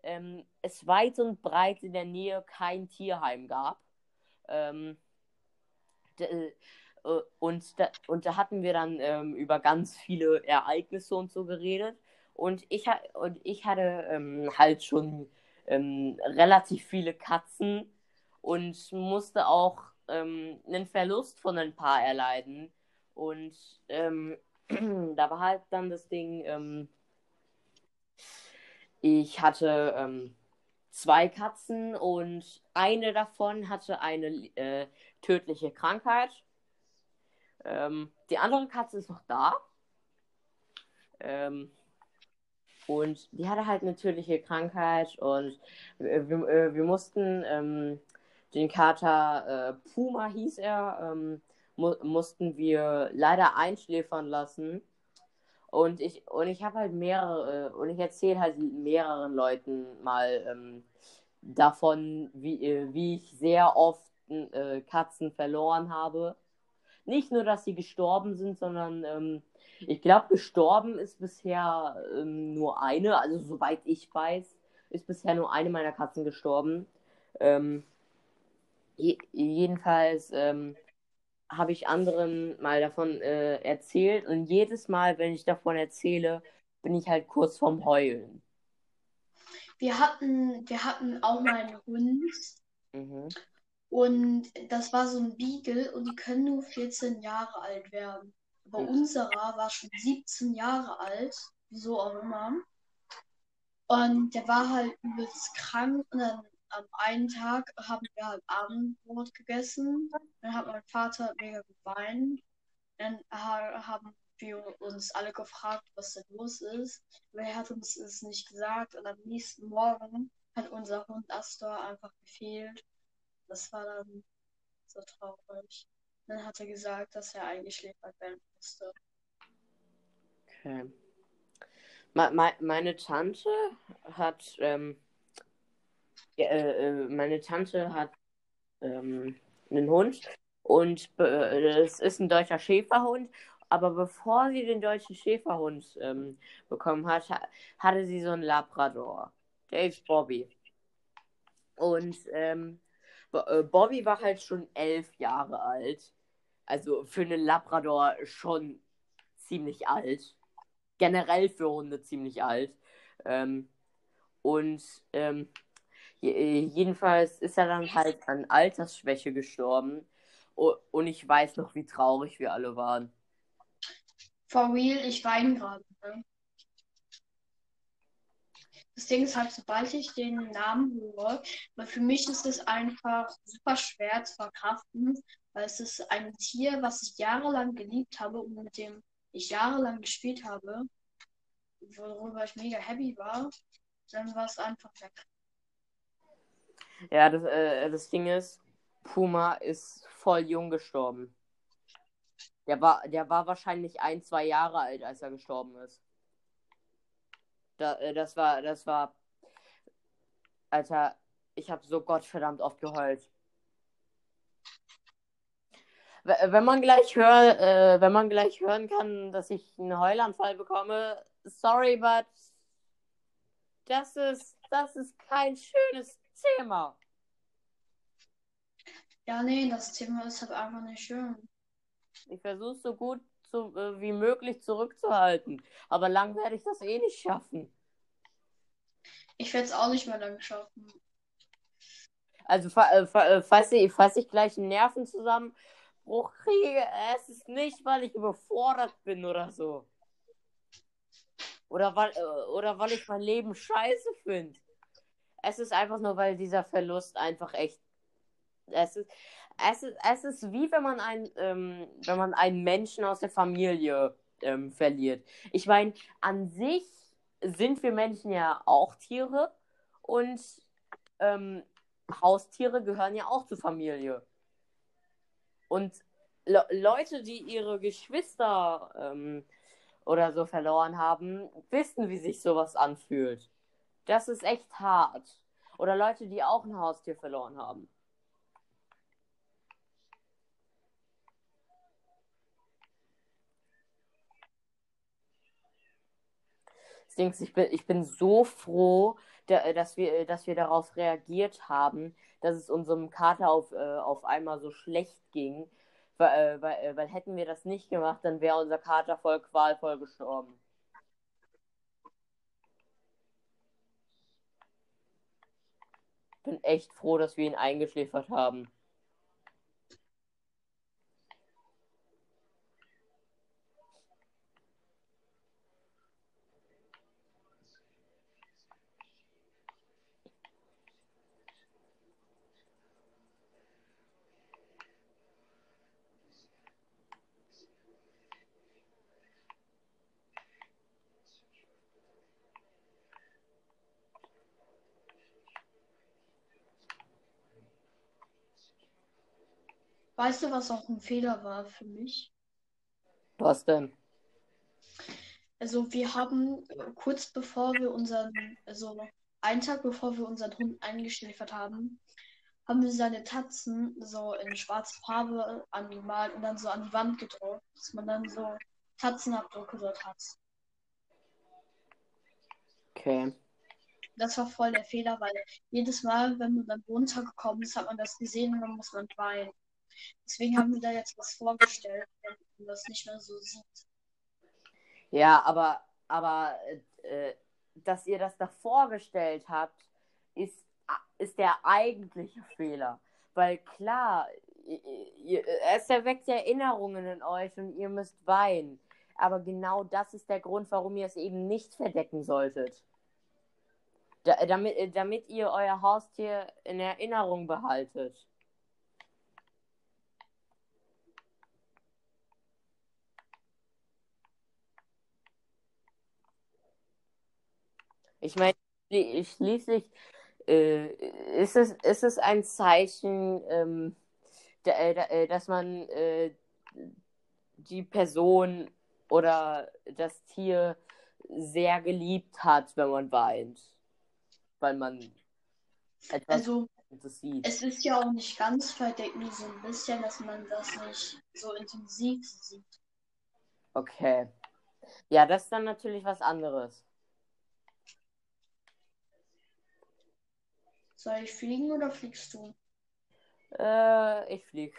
ähm, es weit und breit in der Nähe kein Tierheim gab. Ähm, äh, und, da, und da hatten wir dann ähm, über ganz viele Ereignisse und so geredet. Und ich, und ich hatte ähm, halt schon ähm, relativ viele Katzen und musste auch ähm, einen Verlust von ein paar erleiden. Und ähm, da war halt dann das Ding, ähm, ich hatte ähm, zwei Katzen und eine davon hatte eine äh, tödliche Krankheit. Ähm, die andere Katze ist noch da. Ähm, und die hatte halt eine tödliche Krankheit und wir, wir, äh, wir mussten ähm, den Kater äh, Puma hieß er, ähm, mu mussten wir leider einschläfern lassen. Und ich, und ich habe halt mehrere, äh, und ich erzähle halt mehreren Leuten mal ähm, davon, wie, äh, wie ich sehr oft äh, Katzen verloren habe. Nicht nur, dass sie gestorben sind, sondern ähm, ich glaube, gestorben ist bisher ähm, nur eine, also soweit ich weiß, ist bisher nur eine meiner Katzen gestorben. Ähm, je jedenfalls ähm, habe ich anderen mal davon äh, erzählt und jedes Mal, wenn ich davon erzähle, bin ich halt kurz vorm Heulen. Wir hatten, wir hatten auch mal einen Hund. Mhm. Und das war so ein Beagle und die können nur 14 Jahre alt werden. Aber mhm. unserer war schon 17 Jahre alt, wieso auch immer. Und der war halt übelst krank und dann am einen Tag haben wir halt Abendbrot gegessen. Dann hat mein Vater mega geweint. Dann haben wir uns alle gefragt, was denn los ist. Aber er hat uns es nicht gesagt. Und am nächsten Morgen hat unser Hund Astor einfach gefehlt. Das war dann so traurig. Dann hat er gesagt, dass er eingeschläfert werden musste. Okay. Me meine Tante hat ähm, äh, äh, meine Tante hat ähm, einen Hund und äh, es ist ein deutscher Schäferhund aber bevor sie den deutschen Schäferhund ähm, bekommen hat, ha hatte sie so einen Labrador. Der ist Bobby. Und ähm, äh, Bobby war halt schon elf Jahre alt. Also für einen Labrador schon ziemlich alt. Generell für Hunde ziemlich alt. Ähm, und ähm, jedenfalls ist er dann halt an Altersschwäche gestorben. Und ich weiß noch, wie traurig wir alle waren. For real, ich weine gerade. Ne? Das Ding ist halt, sobald ich den Namen höre, weil für mich ist es einfach super schwer zu verkraften, weil es ist ein Tier, was ich jahrelang geliebt habe und mit dem ich jahrelang gespielt habe, worüber ich mega happy war, dann war es einfach weg. Ja, das, äh, das Ding ist, Puma ist voll jung gestorben. Der war, der war wahrscheinlich ein, zwei Jahre alt, als er gestorben ist. Da, äh, das war, das war. Alter, ich habe so gottverdammt oft geheult. Wenn man gleich hört, äh, wenn man gleich hören kann, dass ich einen Heulanfall bekomme, sorry, but das ist, das ist kein schönes Thema. Ja, nee, das Thema ist halt einfach nicht schön. Ich versuche so gut zu, äh, wie möglich zurückzuhalten. Aber lang werde ich das eh nicht schaffen. Ich werde es auch nicht mehr lang schaffen. Also, fa äh, fa äh, falls, ich, falls ich gleich einen Nervenzusammenbruch kriege, es ist nicht, weil ich überfordert bin oder so. Oder weil, oder weil ich mein Leben scheiße finde. Es ist einfach nur, weil dieser Verlust einfach echt. Es ist, es ist, es ist wie wenn man, ein, ähm, wenn man einen Menschen aus der Familie ähm, verliert. Ich meine, an sich sind wir Menschen ja auch Tiere und ähm, Haustiere gehören ja auch zur Familie. Und Le Leute, die ihre Geschwister ähm, oder so verloren haben, wissen, wie sich sowas anfühlt. Das ist echt hart. Oder Leute, die auch ein Haustier verloren haben. Ich bin, ich bin so froh, dass wir, dass wir darauf reagiert haben, dass es unserem Kater auf, äh, auf einmal so schlecht ging. Weil, äh, weil, äh, weil hätten wir das nicht gemacht, dann wäre unser Kater voll qualvoll gestorben. Bin echt froh, dass wir ihn eingeschläfert haben. Weißt du, was auch ein Fehler war für mich? Was denn? Also wir haben äh, kurz bevor wir unseren, also einen Tag bevor wir unseren Hund eingeschläfert haben, haben wir seine Tatzen so in schwarze Farbe angemalt und dann so an die Wand gedruckt, dass man dann so Tatzenabdrücke dort hat. Okay. Das war voll der Fehler, weil jedes Mal, wenn man dann runtergekommen ist, hat man das gesehen und dann muss man weinen. Deswegen haben wir da jetzt was vorgestellt, wenn man das nicht mehr so sieht. Ja, aber, aber äh, dass ihr das da vorgestellt habt, ist, ist der eigentliche Fehler. Weil klar, ihr, es erweckt Erinnerungen in euch und ihr müsst weinen. Aber genau das ist der Grund, warum ihr es eben nicht verdecken solltet. Da, damit, damit ihr euer Haustier in Erinnerung behaltet. Ich meine, schließlich äh, ist, es, ist es ein Zeichen, ähm, da, äh, dass man äh, die Person oder das Tier sehr geliebt hat, wenn man weint. Weil man etwas also, sieht. Es ist ja auch nicht ganz verdeckt, nur so ein bisschen, dass man das nicht so intensiv sieht. Okay. Ja, das ist dann natürlich was anderes. Soll ich fliegen oder fliegst du? Äh, ich flieg.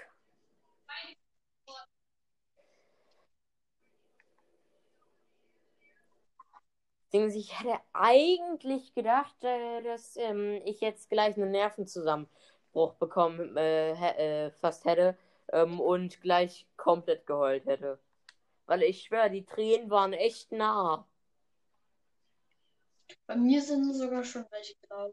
Ich hätte eigentlich gedacht, äh, dass ähm, ich jetzt gleich einen Nervenzusammenbruch bekommen äh, äh, fast hätte ähm, und gleich komplett geheult hätte. Weil ich schwöre, die Tränen waren echt nah. Bei mir sind sogar schon welche drauf.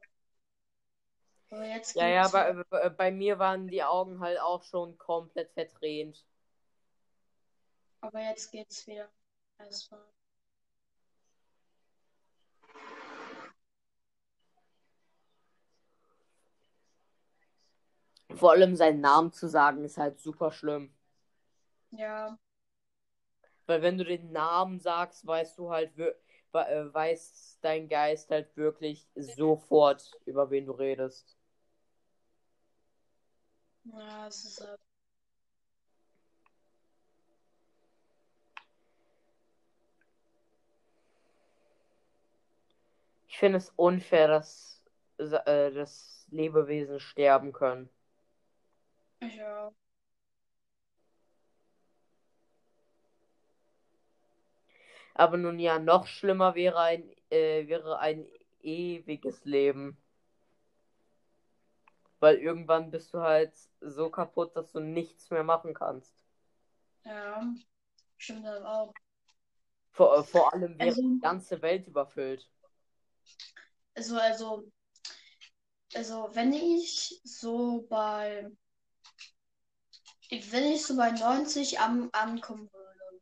Ja, ja, bei, wieder. bei, mir waren die Augen halt auch schon komplett verdreht. Aber jetzt geht's wieder. Erstmal. Vor allem seinen Namen zu sagen, ist halt super schlimm. Ja, Weil wenn du den Namen sagst, weißt du halt, äh, weiß dein Geist halt wirklich sofort, über wen du redest. Ja, es ist halt. Ich finde es unfair, dass, äh, dass Lebewesen sterben können. Ja. Aber nun ja, noch schlimmer wäre ein, äh, wäre ein ewiges Leben. Weil irgendwann bist du halt so kaputt, dass du nichts mehr machen kannst. Ja. Stimmt halt auch. Vor, vor allem wäre Also- die ganze Welt überfüllt. Also, also, also, wenn ich so bei, wenn ich so bei 90 am, ankommen würde,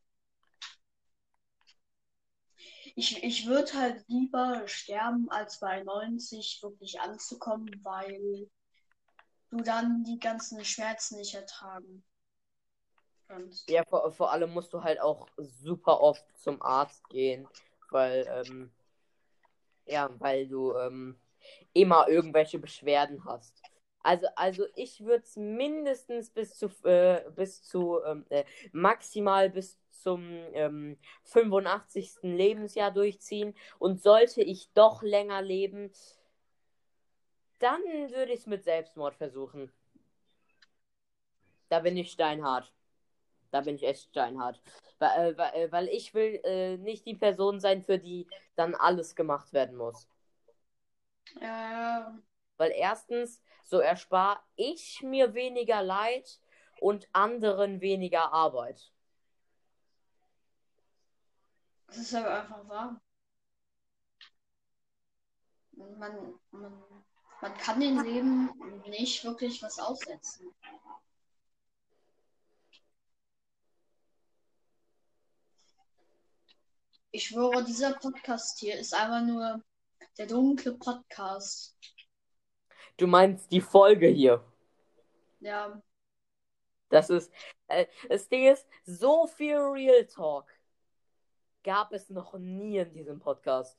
ich, ich würde halt lieber sterben, als bei 90 wirklich anzukommen, weil du dann die ganzen Schmerzen nicht ertragen kannst. Ja, vor, vor allem musst du halt auch super oft zum Arzt gehen, weil, ähm, ja, weil du ähm, immer irgendwelche Beschwerden hast. Also, also ich würde es mindestens bis zu, äh, bis zu ähm, äh, maximal bis zum ähm, 85. Lebensjahr durchziehen. Und sollte ich doch länger leben, dann würde ich es mit Selbstmord versuchen. Da bin ich steinhart. Da bin ich echt steinhart. Weil, äh, weil, äh, weil ich will äh, nicht die Person sein, für die dann alles gemacht werden muss. Ja, ja, Weil erstens, so erspare ich mir weniger Leid und anderen weniger Arbeit. das ist aber einfach wahr. Man, man, man kann dem Leben nicht wirklich was aussetzen. Ich schwöre, dieser Podcast hier ist einfach nur der dunkle Podcast. Du meinst die Folge hier. Ja, Das ist, äh, das Ding ist, so viel Real Talk gab es noch nie in diesem Podcast.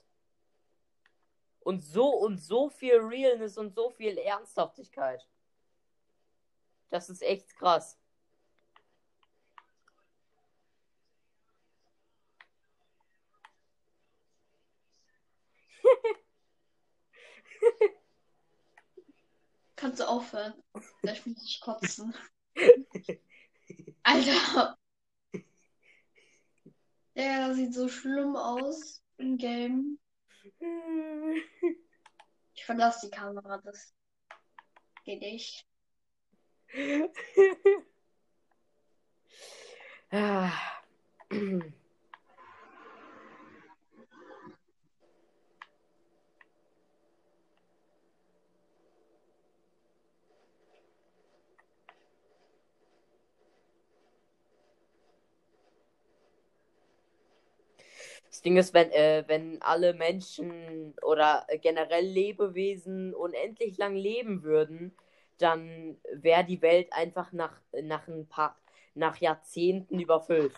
Und so und so viel Realness und so viel Ernsthaftigkeit. Das ist echt krass. kannst du aufhören? Vielleicht muss ich kotzen. Alter. Ja, das sieht so schlimm aus im Game. Ich verlasse die Kamera, das geht nicht. Ah. Das Ding ist, wenn, äh, wenn alle Menschen oder generell Lebewesen unendlich lang leben würden, dann wäre die Welt einfach nach, nach ein paar, nach Jahrzehnten überfüllt.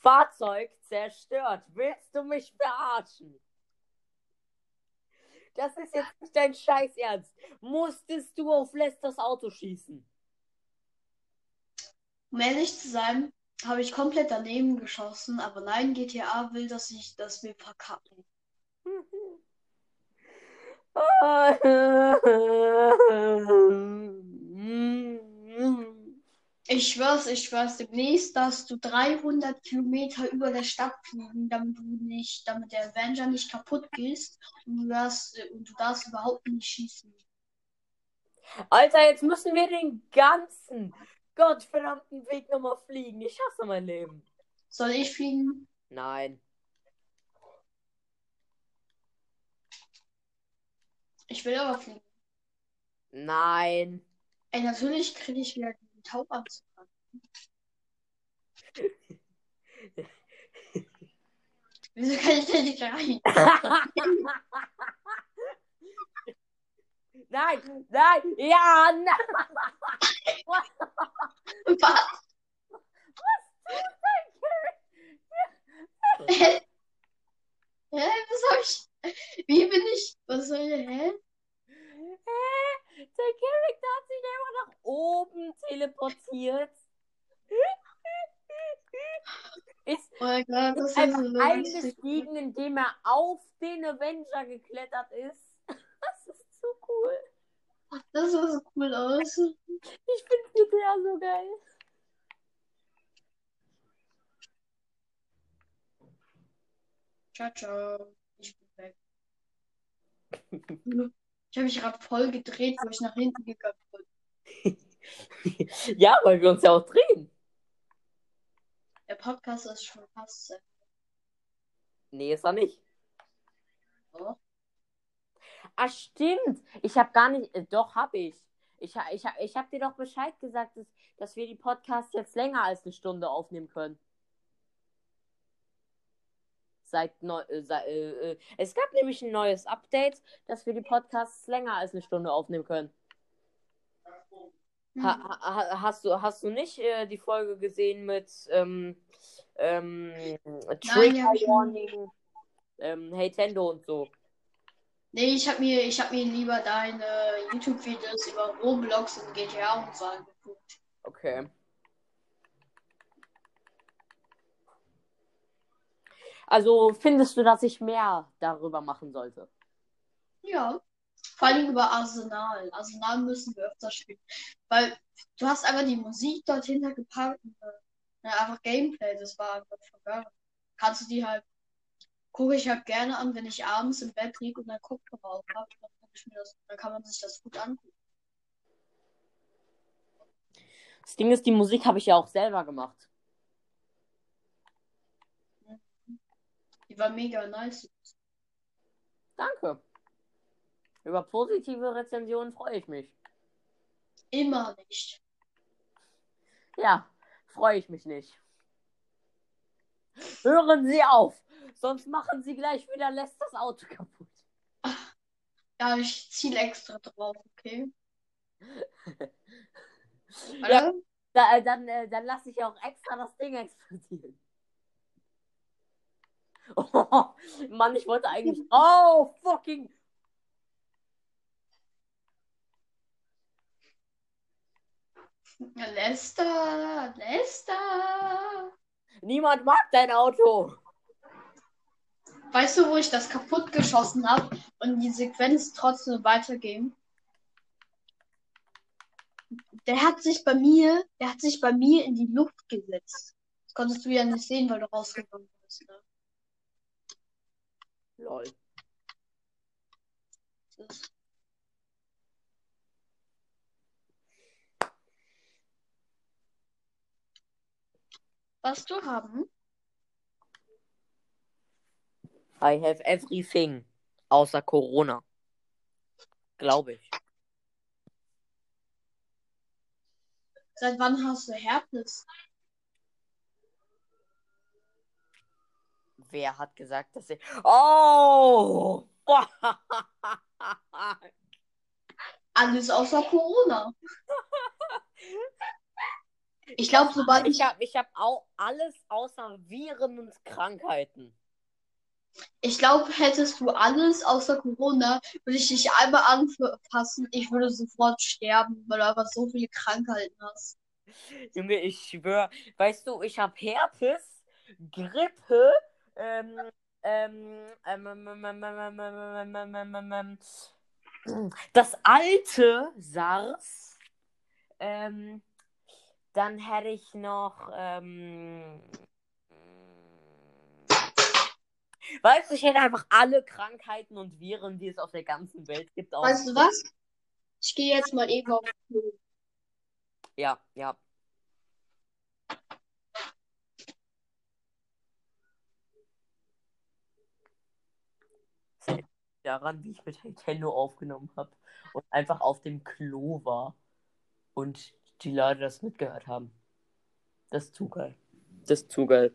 Fahrzeug zerstört. Willst du mich verarschen? Das ist jetzt nicht dein Scheiß Ernst. Musstest du auf Lesters Auto schießen? Um ehrlich zu sein, habe ich komplett daneben geschossen, aber nein, GTA will, dass ich, dass wir verkacken. Ich schwör's, ich schwör's, demnächst darfst du 300 Kilometer über der Stadt fliegen, damit du nicht, damit der Avenger nicht kaputt gehst und du darfst, und du darfst überhaupt nicht schießen. Alter, jetzt müssen wir den ganzen gottverdammten Weg nochmal fliegen. Ich hasse mein Leben. Soll ich fliegen? Nein. Ich will aber fliegen. Nein. Ey, natürlich kriege ich wieder den Taubanzug an. Wieso kann ich denn nicht rein? nein, nein, ja, nein. Was? Hä? Hä? Was hab ich? Wie bin ich? Was soll ich? Hä? Hä? Der Charakter hat sich einfach nach oben teleportiert. Ist, Oh mein Gott, das ist ist einfach so eingestiegen, indem er auf den Avenger geklettert ist. Cool. Das sah so cool aus. Ich finde GTA so geil. Ciao, ciao. Ich bin weg. Ich habe mich gerade voll gedreht, wo ich nach hinten gegangen bin. ja, weil wir uns ja auch drehen. Der Podcast ist schon fast. Nee, ist er nicht. Doch. Ah, stimmt. Ich habe gar nicht. Äh, doch, hab ich. Ich, ich, ich habe dir doch Bescheid gesagt, dass, dass wir die Podcasts jetzt länger als eine Stunde aufnehmen können. Seit neu, äh, äh, äh, es gab nämlich ein neues Update, dass wir die Podcasts länger als eine Stunde aufnehmen können. Ha, Hm. ha, ha- hast, du, hast du nicht äh, die Folge gesehen mit ähm, ähm, Trigger. Warning, ähm, Hey Tendo und so? Nee, ich habe mir, ich hab mir lieber deine YouTube-Videos über Roblox und GTA und so angeguckt. Okay. Also findest du, dass ich mehr darüber machen sollte? Ja. Vor allem über Arsenal. Arsenal müssen wir öfter spielen. Weil du hast einfach die Musik dort hinter gepackt und äh, einfach Gameplay. Das war einfach vergangen. Kannst du die halt, gucke ich halt gerne an, wenn ich abends im Bett liege und dann Kopfhörer auf habe. Dann, guck ich mir das- dann kann man sich das gut angucken. Das Ding ist, die Musik habe ich ja auch selber gemacht. Die war mega nice. Danke. Über positive Rezensionen freue ich mich. Immer nicht. Ja, freue ich mich nicht. Hören Sie auf, sonst machen Sie gleich wieder lässt das Auto kaputt. Ja, ich ziele extra drauf, okay? Ja. Da, äh, dann äh, dann lasse ich auch extra das Ding explodieren. Oh, Mann, ich wollte eigentlich. Oh, fucking. Lester, Lester. Niemand mag dein Auto. Weißt du, wo ich das kaputt geschossen habe und die Sequenz trotzdem weiterging? Der hat sich bei mir, der hat sich bei mir in die Luft gesetzt. Das konntest du ja nicht sehen, weil du rausgegangen bist. Ne? Lol. Was du haben? I have everything. Außer Corona. Glaube ich. Seit wann hast du Herpes? Wer hat gesagt, dass ich. Oh! Alles außer Corona. Ich glaube, sobald Ich ich, habe ich hab auch alles außer Viren und Krankheiten. Ich glaube, hättest du alles außer Corona, würde ich dich einmal anfassen, ich würde sofort sterben, weil du einfach so viele Krankheiten hast. Junge, ich schwör. Weißt du, ich habe Herpes, Grippe, ähm, ähm, ähm, ähm, ähm, ähm, ähm, ähm, ähm, ähm, ähm, ähm, das alte SARS. Ähm, dann hätte ich noch. Ähm, weißt du, ich hätte einfach alle Krankheiten und Viren, die es auf der ganzen Welt gibt. Auf Weißt du was? Ich gehe jetzt mal eben auf Klo. Ja, ja. Daran, wie ich mit Nintendo aufgenommen habe und einfach auf dem Klo war und die Leute das mitgehört haben. Das ist zu geil. Das ist zu geil.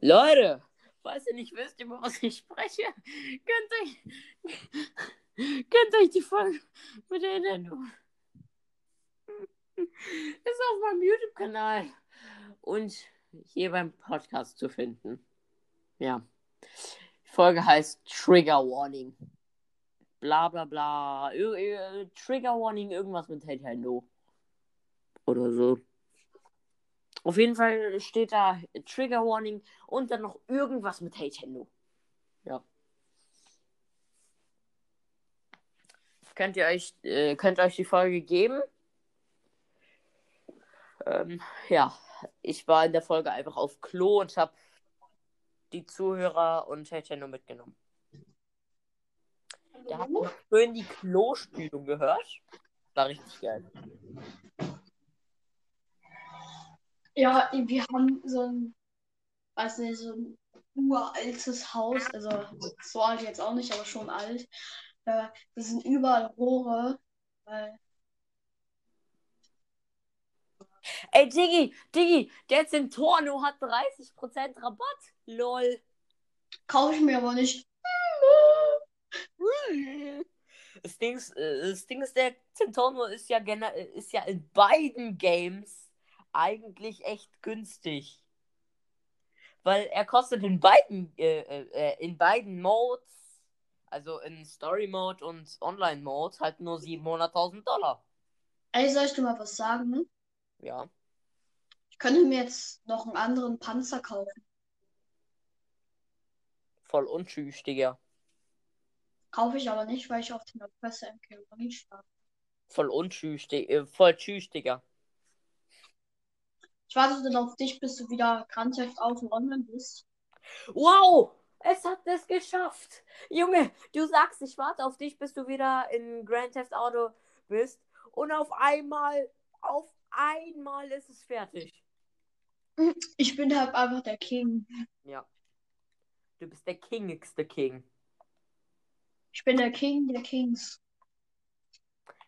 Leute, falls ihr nicht wisst, über was ich spreche, könnt euch, könnt euch die Folge mit Nintendo. Ist auf meinem YouTube-Kanal und hier beim Podcast zu finden. Ja. Die Folge heißt Trigger Warning. Bla bla bla. Trigger Warning, irgendwas mit Nintendo. Oder so. Auf jeden Fall steht da Trigger Warning und dann noch irgendwas mit Nintendo. Ja. Könnt ihr euch, äh, könnt euch die Folge geben? Ähm, ja, ich war in der Folge einfach auf Klo und habe die Zuhörer und Nintendo mitgenommen. Der hat schön die Klospülung gehört. War richtig geil. Ja, wir haben so ein, weiß nicht, so ein uraltes Haus, also so alt jetzt auch nicht, aber schon alt. Äh, Das sind überall Rohre, weil Ey, Diggi, Diggi, der Centorno hat 30% Rabatt. Lol. kaufe ich mir aber nicht. Das Ding ist, äh, das Ding ist der Centorno ist ja, ist ja in beiden Games eigentlich echt günstig. Weil er kostet in beiden, äh, äh, äh, in beiden Modes, also in Story Mode und Online Mode, halt nur 700.000 Dollar. Ey, soll ich dir mal was sagen? Ja. Ich könnte mir jetzt noch einen anderen Panzer kaufen. Voll untschüss, Digga. Kaufe ich aber nicht, weil ich auf den Presse MK Money spare. Voll untschüss, Digga. Äh, voll tschüss, Digga. Ich warte dann auf dich, bis du wieder Grand Theft Auto online bist. Wow! Es hat es geschafft! Junge, du sagst, ich warte auf dich, bis du wieder in Grand Theft Auto bist. Und auf einmal, auf einmal ist es fertig. Ich bin halt einfach der King. Ja. Du bist der kingigste King. Ich bin der King der Kings.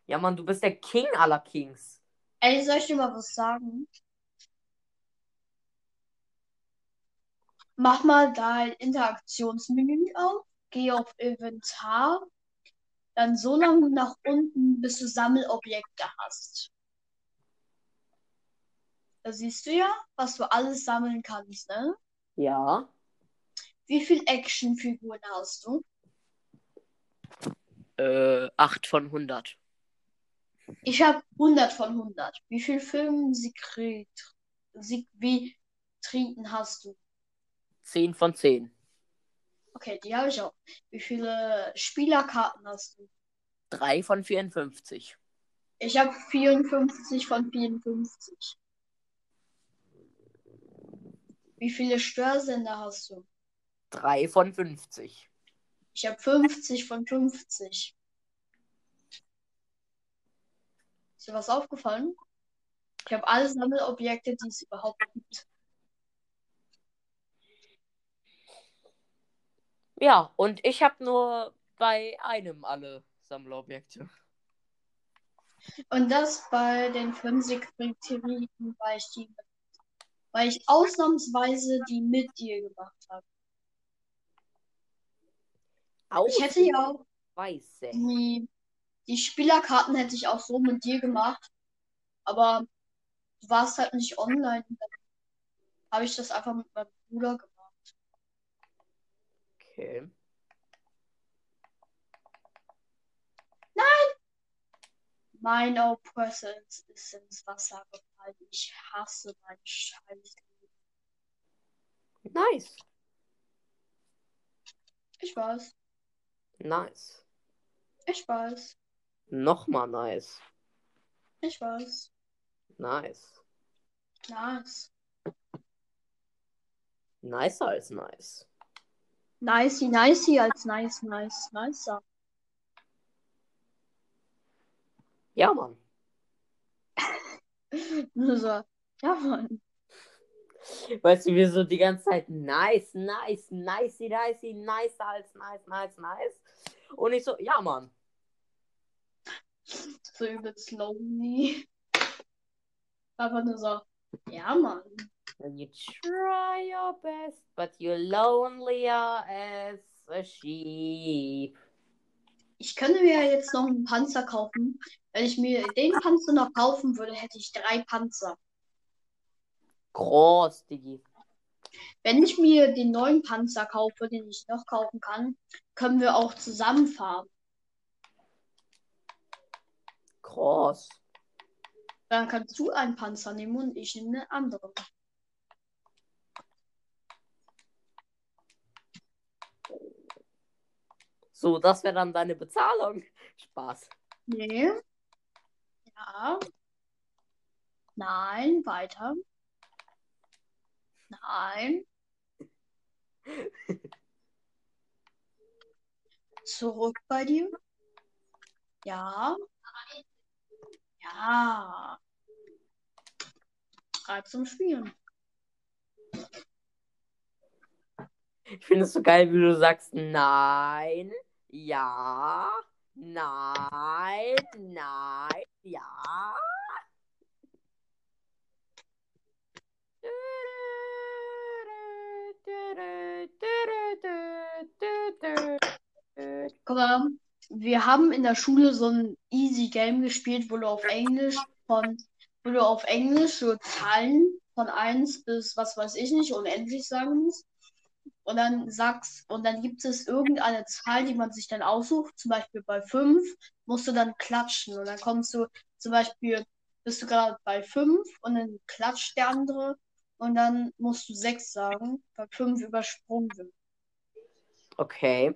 Ja, Mann, du bist der King aller Kings. Ey, soll ich dir mal was sagen? Mach mal dein Interaktionsmenü auf, geh auf Inventar, dann so lange nach unten, bis du Sammelobjekte hast. Da siehst du ja, was du alles sammeln kannst, ne? Ja. Wie viel Actionfiguren hast du? Äh, 8 von 100. Ich habe 100 von 100. Wie viel Filmsekret, Sig- Vitrinen hast du? 10 von 10. Okay, die habe ich auch. Wie viele Spielerkarten hast du? 3 von 54. Ich habe 54 von 54. Wie viele Störsender hast du? 3 von 50. Ich habe 50 von 50. Ist dir was aufgefallen? Ich habe alle Sammelobjekte, die es überhaupt gibt. Ja, und ich habe nur bei einem alle Sammlerobjekte. Und das bei den Filmsekretären, weil ich die, weil ich ausnahmsweise die mit dir gemacht habe. Ich hätte ja auch Weiße. die, die Spielerkarten hätte ich auch so mit dir gemacht, aber du warst halt nicht online. Dann habe ich das einfach mit meinem Bruder gemacht. Okay. Mein Presence ist ins Wasser gefallen. ich hasse mein Scheiß. Nice. Ich weiß. Nice. Ich weiß. Nochmal nice. Ich weiß. Nice. Nice. Nicer als nice. Nicey, nicey als nice, nice, nicer. Ja, Mann. Nur so, ja, Mann. Weißt du, wir so die ganze Zeit nice, nice, nicey, nicey, nicer als nice, nice, nice. Und ich so, ja, Mann. So übelst lonely. Aber nur so, ja, Mann. You try your best, but you're lonelier as a sheep. Ich könnte mir ja jetzt noch einen Panzer kaufen. Wenn ich mir den Panzer noch kaufen würde, hätte ich drei Panzer. Groß, Digi. Wenn ich mir den neuen Panzer kaufe, den ich noch kaufen kann, können wir auch zusammenfahren. Groß. Dann kannst du einen Panzer nehmen und ich nehme einen anderen. So, das wäre dann deine Bezahlung. Spaß. Nee. Ja. Nein, weiter. Nein. Zurück bei dir. Ja. Ja. Bereit zum Spielen. Ich finde es so geil, wie du sagst, nein, ja, nein, nein, ja. Guck mal, wir haben in der Schule so ein Easy Game gespielt, wo du auf Englisch von, wo du auf Englisch so Zahlen von 1 bis was weiß ich nicht, unendlich sagen musst. Und dann sagst, und dann gibt es irgendeine Zahl, die man sich dann aussucht. Zum Beispiel bei 5 musst du dann klatschen. Und dann kommst du, zum Beispiel, bist du gerade bei 5 und dann klatscht der andere. Und dann musst du 6 sagen, weil 5 übersprungen wird. Okay.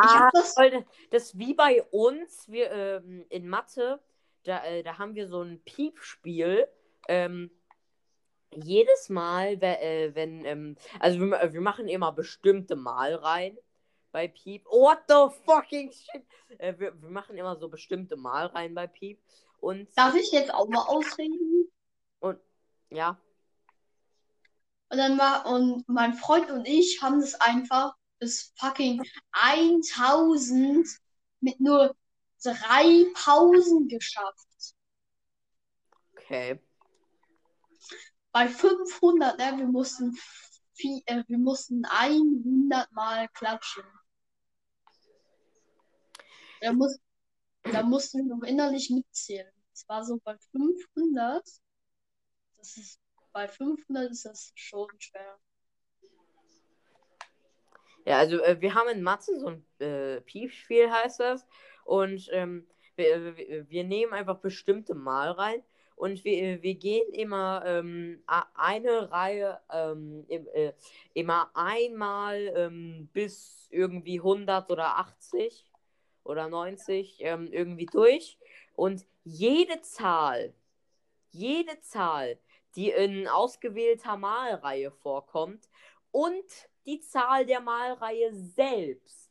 Ich Ah, hab das. voll, das ist wie bei uns, wir ähm, in Mathe, da, äh, da haben wir so ein Piepspiel. Ähm, jedes Mal, we- äh, wenn, ähm, also wir, ma- wir machen immer bestimmte Malreihen bei Piep. What the fucking shit? Äh, wir, wir machen immer so bestimmte Malreihen bei Piep. Und Darf ich jetzt auch mal ausreden? ja, Und dann war, und mein Freund und ich haben das einfach bis fucking 1000 mit nur drei Pausen geschafft. okay. Bei 500, ne, wir mussten, viel, äh, wir mussten 100 Mal klatschen. Da, muss, da mussten wir noch innerlich mitzählen. Es war so bei 500. Das ist, bei 500 ist das schon schwer. Ja, also äh, wir haben in Mathe so ein äh, Piepspiel heißt das. Und ähm, wir, wir, wir nehmen einfach bestimmte Malreihen und wir, wir gehen immer ähm, eine Reihe ähm, äh, immer einmal ähm, bis irgendwie 100 oder 80 oder 90 ähm, irgendwie durch. Und jede Zahl, jede Zahl, die in ausgewählter Malreihe vorkommt und die Zahl der Malreihe selbst,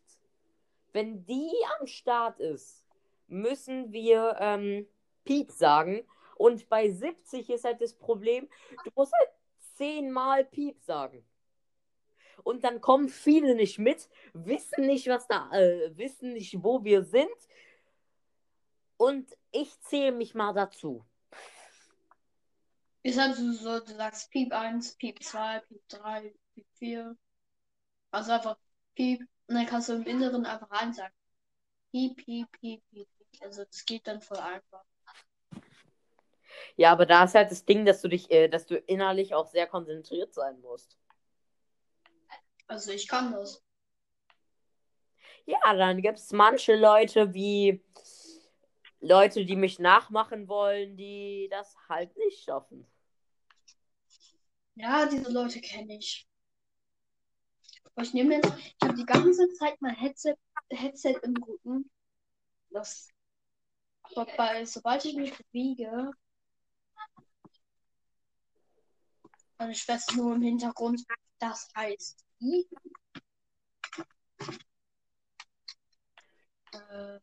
wenn die am Start ist, müssen wir ähm, Piep sagen. Und bei 70 ist halt das Problem, du musst halt zehnmal Piep sagen. Und dann kommen viele nicht mit, wissen nicht, was da, äh, wissen nicht, wo wir sind. Und ich zähle mich mal dazu. Ist halt so, so, du sagst Piep 1, Piep 2, Piep 3, Piep 4. Also einfach Piep. Und dann kannst du im Inneren einfach rein sagen. Piep, Piep, Piep, Piep. Piep. Also das geht dann voll einfach. Ja, aber da ist halt das Ding, dass du dich, äh, dass du innerlich auch sehr konzentriert sein musst. Also ich kann das. Ja, dann gibt es manche Leute wie Leute, die mich nachmachen wollen, die das halt nicht schaffen. Ja, diese Leute kenne ich. Aber ich nehme jetzt, ich habe die ganze Zeit mein Headset, Headset im Rücken. Das, bei, sobald ich mich bewege, meine Schwester nur im Hintergrund, das heißt, I. Äh,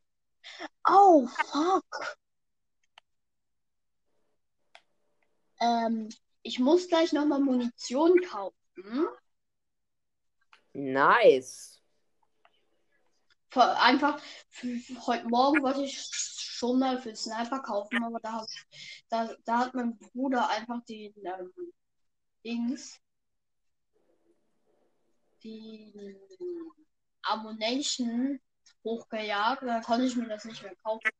oh, fuck. Ähm, ich muss gleich nochmal Munition kaufen. Nice. Einfach, für, für heute Morgen wollte ich schon mal für Sniper kaufen, aber da, da, da hat mein Bruder einfach den ähm, Dings, die Ammunition hochgejagt, da konnte ich mir das nicht mehr kaufen.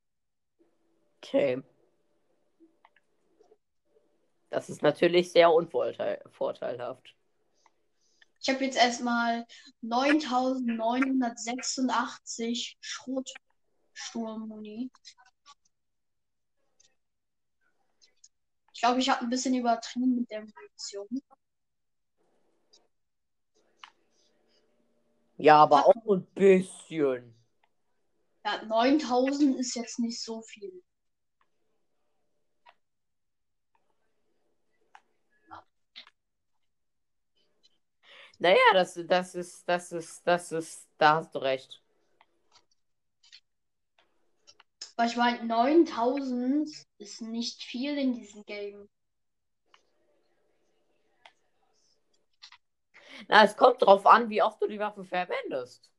Okay. Das ist natürlich sehr unvorteilhaft. Ich habe jetzt erstmal 9986 Schrotsturmmuni. Ich glaube, ich habe ein bisschen übertrieben mit der Munition. Ja, aber auch ein bisschen. Ja, 9000 ist jetzt nicht so viel. Naja, das, das ist, das ist, das ist, da hast du recht. Weil ich meine, 9000 ist nicht viel in diesem Game. Na, es kommt drauf an, wie oft du die Waffe verwendest.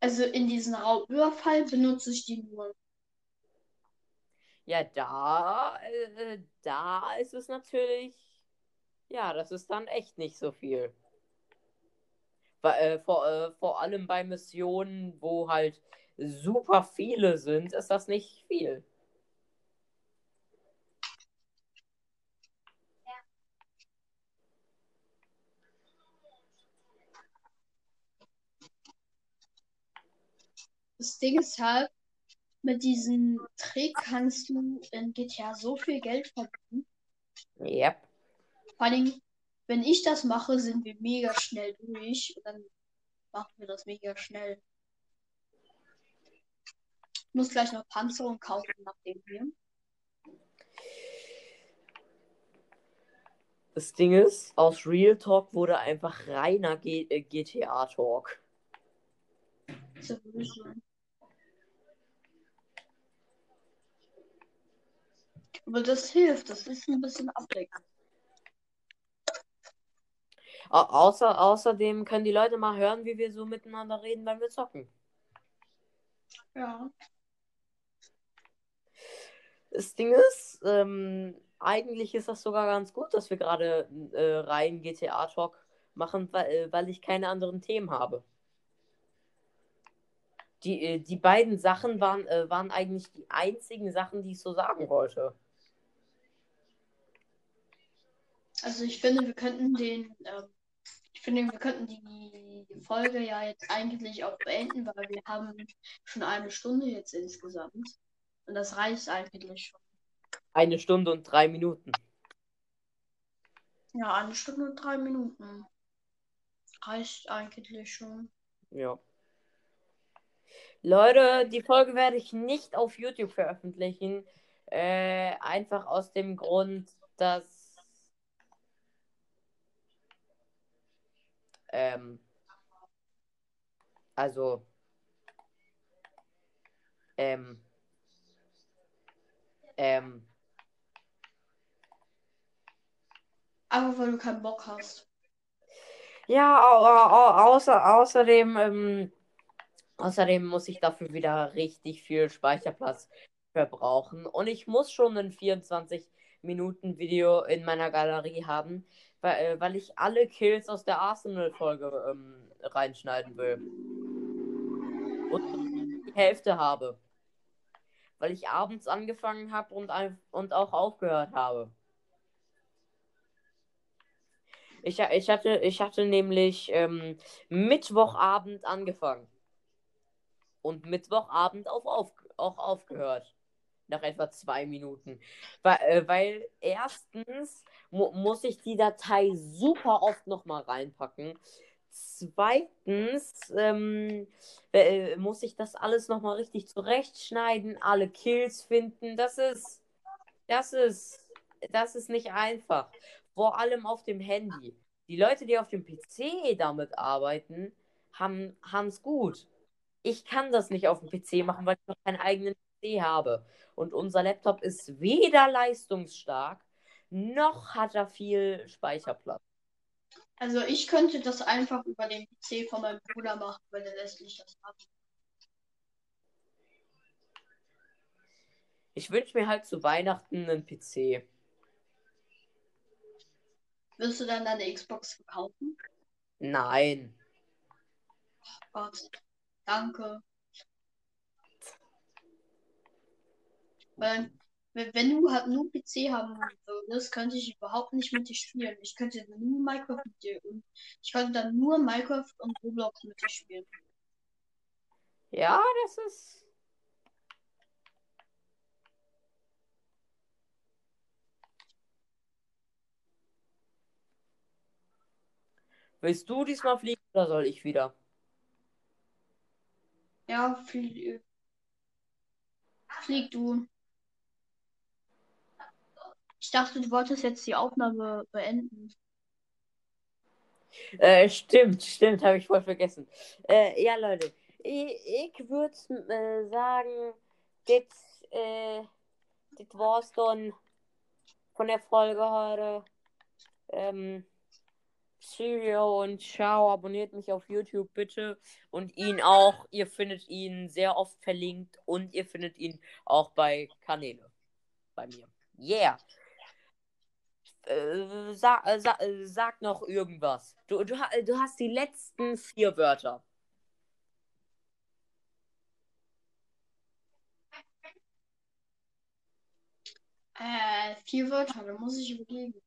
Also in diesem Raubüberfall benutze ich die nur. Ja, da, äh, da ist es natürlich. Ja, das ist dann echt nicht so viel. Äh, vor, äh, vor allem bei Missionen, wo halt super viele sind, ist das nicht viel. Das Ding ist halt, mit diesem Trick kannst du in GTA so viel Geld verdienen. Yep. Vor allem, wenn ich das mache, sind wir mega schnell durch. Und dann machen wir das mega schnell. Ich muss gleich noch Panzerung kaufen, nachdem wir. Das Ding ist, aus Real Talk wurde einfach reiner G äh, GTA Talk. Aber das hilft, das ist ein bisschen ablenkend. Au außer, außerdem können die Leute mal hören, wie wir so miteinander reden, wenn wir zocken. Ja. Das Ding ist, ähm, eigentlich ist das sogar ganz gut, dass wir gerade äh, rein GTA-Talk machen, weil, äh, weil ich keine anderen Themen habe. Die, äh, die beiden Sachen waren, äh, waren eigentlich die einzigen Sachen, die ich so sagen wollte. Also ich finde, wir könnten den, äh, ich finde, wir könnten die Folge ja jetzt eigentlich auch beenden, weil wir haben schon eine Stunde jetzt insgesamt. Und das reicht eigentlich schon. Eine Stunde und drei Minuten. Ja, eine Stunde und drei Minuten. Reicht eigentlich schon. Ja. Leute, die Folge werde ich nicht auf YouTube veröffentlichen. Äh, einfach aus dem Grund, dass. Ähm, also. Ähm, ähm, Aber weil du keinen Bock hast. Ja, au au außer, außerdem, ähm, außerdem muss ich dafür wieder richtig viel Speicherplatz verbrauchen. Und ich muss schon ein 24 Minuten Video in meiner Galerie haben, weil, äh, weil ich alle Kills aus der Arsenal-Folge ähm, reinschneiden will. Und die Hälfte habe. Weil ich abends angefangen habe und, und auch aufgehört habe. Ich, ich, hatte, ich hatte nämlich ähm, Mittwochabend angefangen. Und Mittwochabend auf, auf, auch aufgehört. Nach etwa zwei Minuten. Weil, äh, weil erstens mu muss ich die Datei super oft nochmal reinpacken. Zweitens ähm, äh, muss ich das alles nochmal richtig zurechtschneiden, alle Kills finden. Das ist, das ist, das ist nicht einfach. Vor allem auf dem Handy. Die Leute, die auf dem PC damit arbeiten, haben es gut. Ich kann das nicht auf dem PC machen, weil ich noch keinen eigenen PC habe. Und unser Laptop ist weder leistungsstark, noch hat er viel Speicherplatz. Also ich könnte das einfach über den PC von meinem Bruder machen, weil er lässt mich das ab. Ich wünsche mir halt zu Weihnachten einen PC. Wirst du dann deine Xbox verkaufen? Nein. Oh Gott, danke. Weil wenn du halt nur PC haben würdest, könnte ich überhaupt nicht mit dir spielen. Ich könnte nur Minecraft mit dir und ich könnte dann nur Minecraft und Roblox mit dir spielen. Ja, das ist. Willst du diesmal fliegen oder soll ich wieder? Ja, flieg, flieg du. Ich dachte, du wolltest jetzt die Aufnahme beenden. Äh, stimmt, stimmt, habe ich voll vergessen. Äh, ja, Leute, ich, ich würde äh, sagen, das äh, war's dann von der Folge heute. Ähm, Cheerio und ciao. Abonniert mich auf YouTube bitte und ihn auch. Ihr findet ihn sehr oft verlinkt und ihr findet ihn auch bei Kanäle. Bei mir. Yeah äh, sag, äh, sag, äh, sag noch irgendwas. Du, du, du hast die letzten vier Wörter. Äh, vier Wörter, da muss ich überlegen.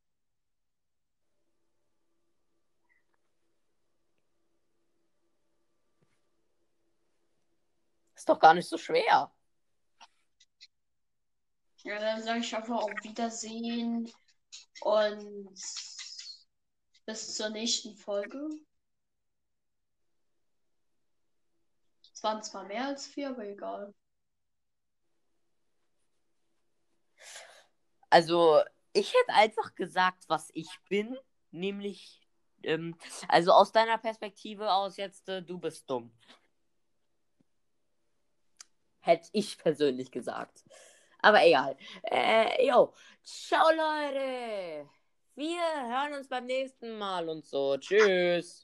Ist doch gar nicht so schwer. Ja, dann sage ich einfach auf Wiedersehen. Und bis zur nächsten Folge. Es waren zwar mehr als vier, aber egal. Also, ich hätte einfach gesagt, was ich bin, nämlich, ähm, also aus deiner Perspektive aus jetzt, äh, du bist dumm. Hätte ich persönlich gesagt. Aber egal. Äh, jo. Ciao, Leute. Wir hören uns beim nächsten Mal und so. Tschüss.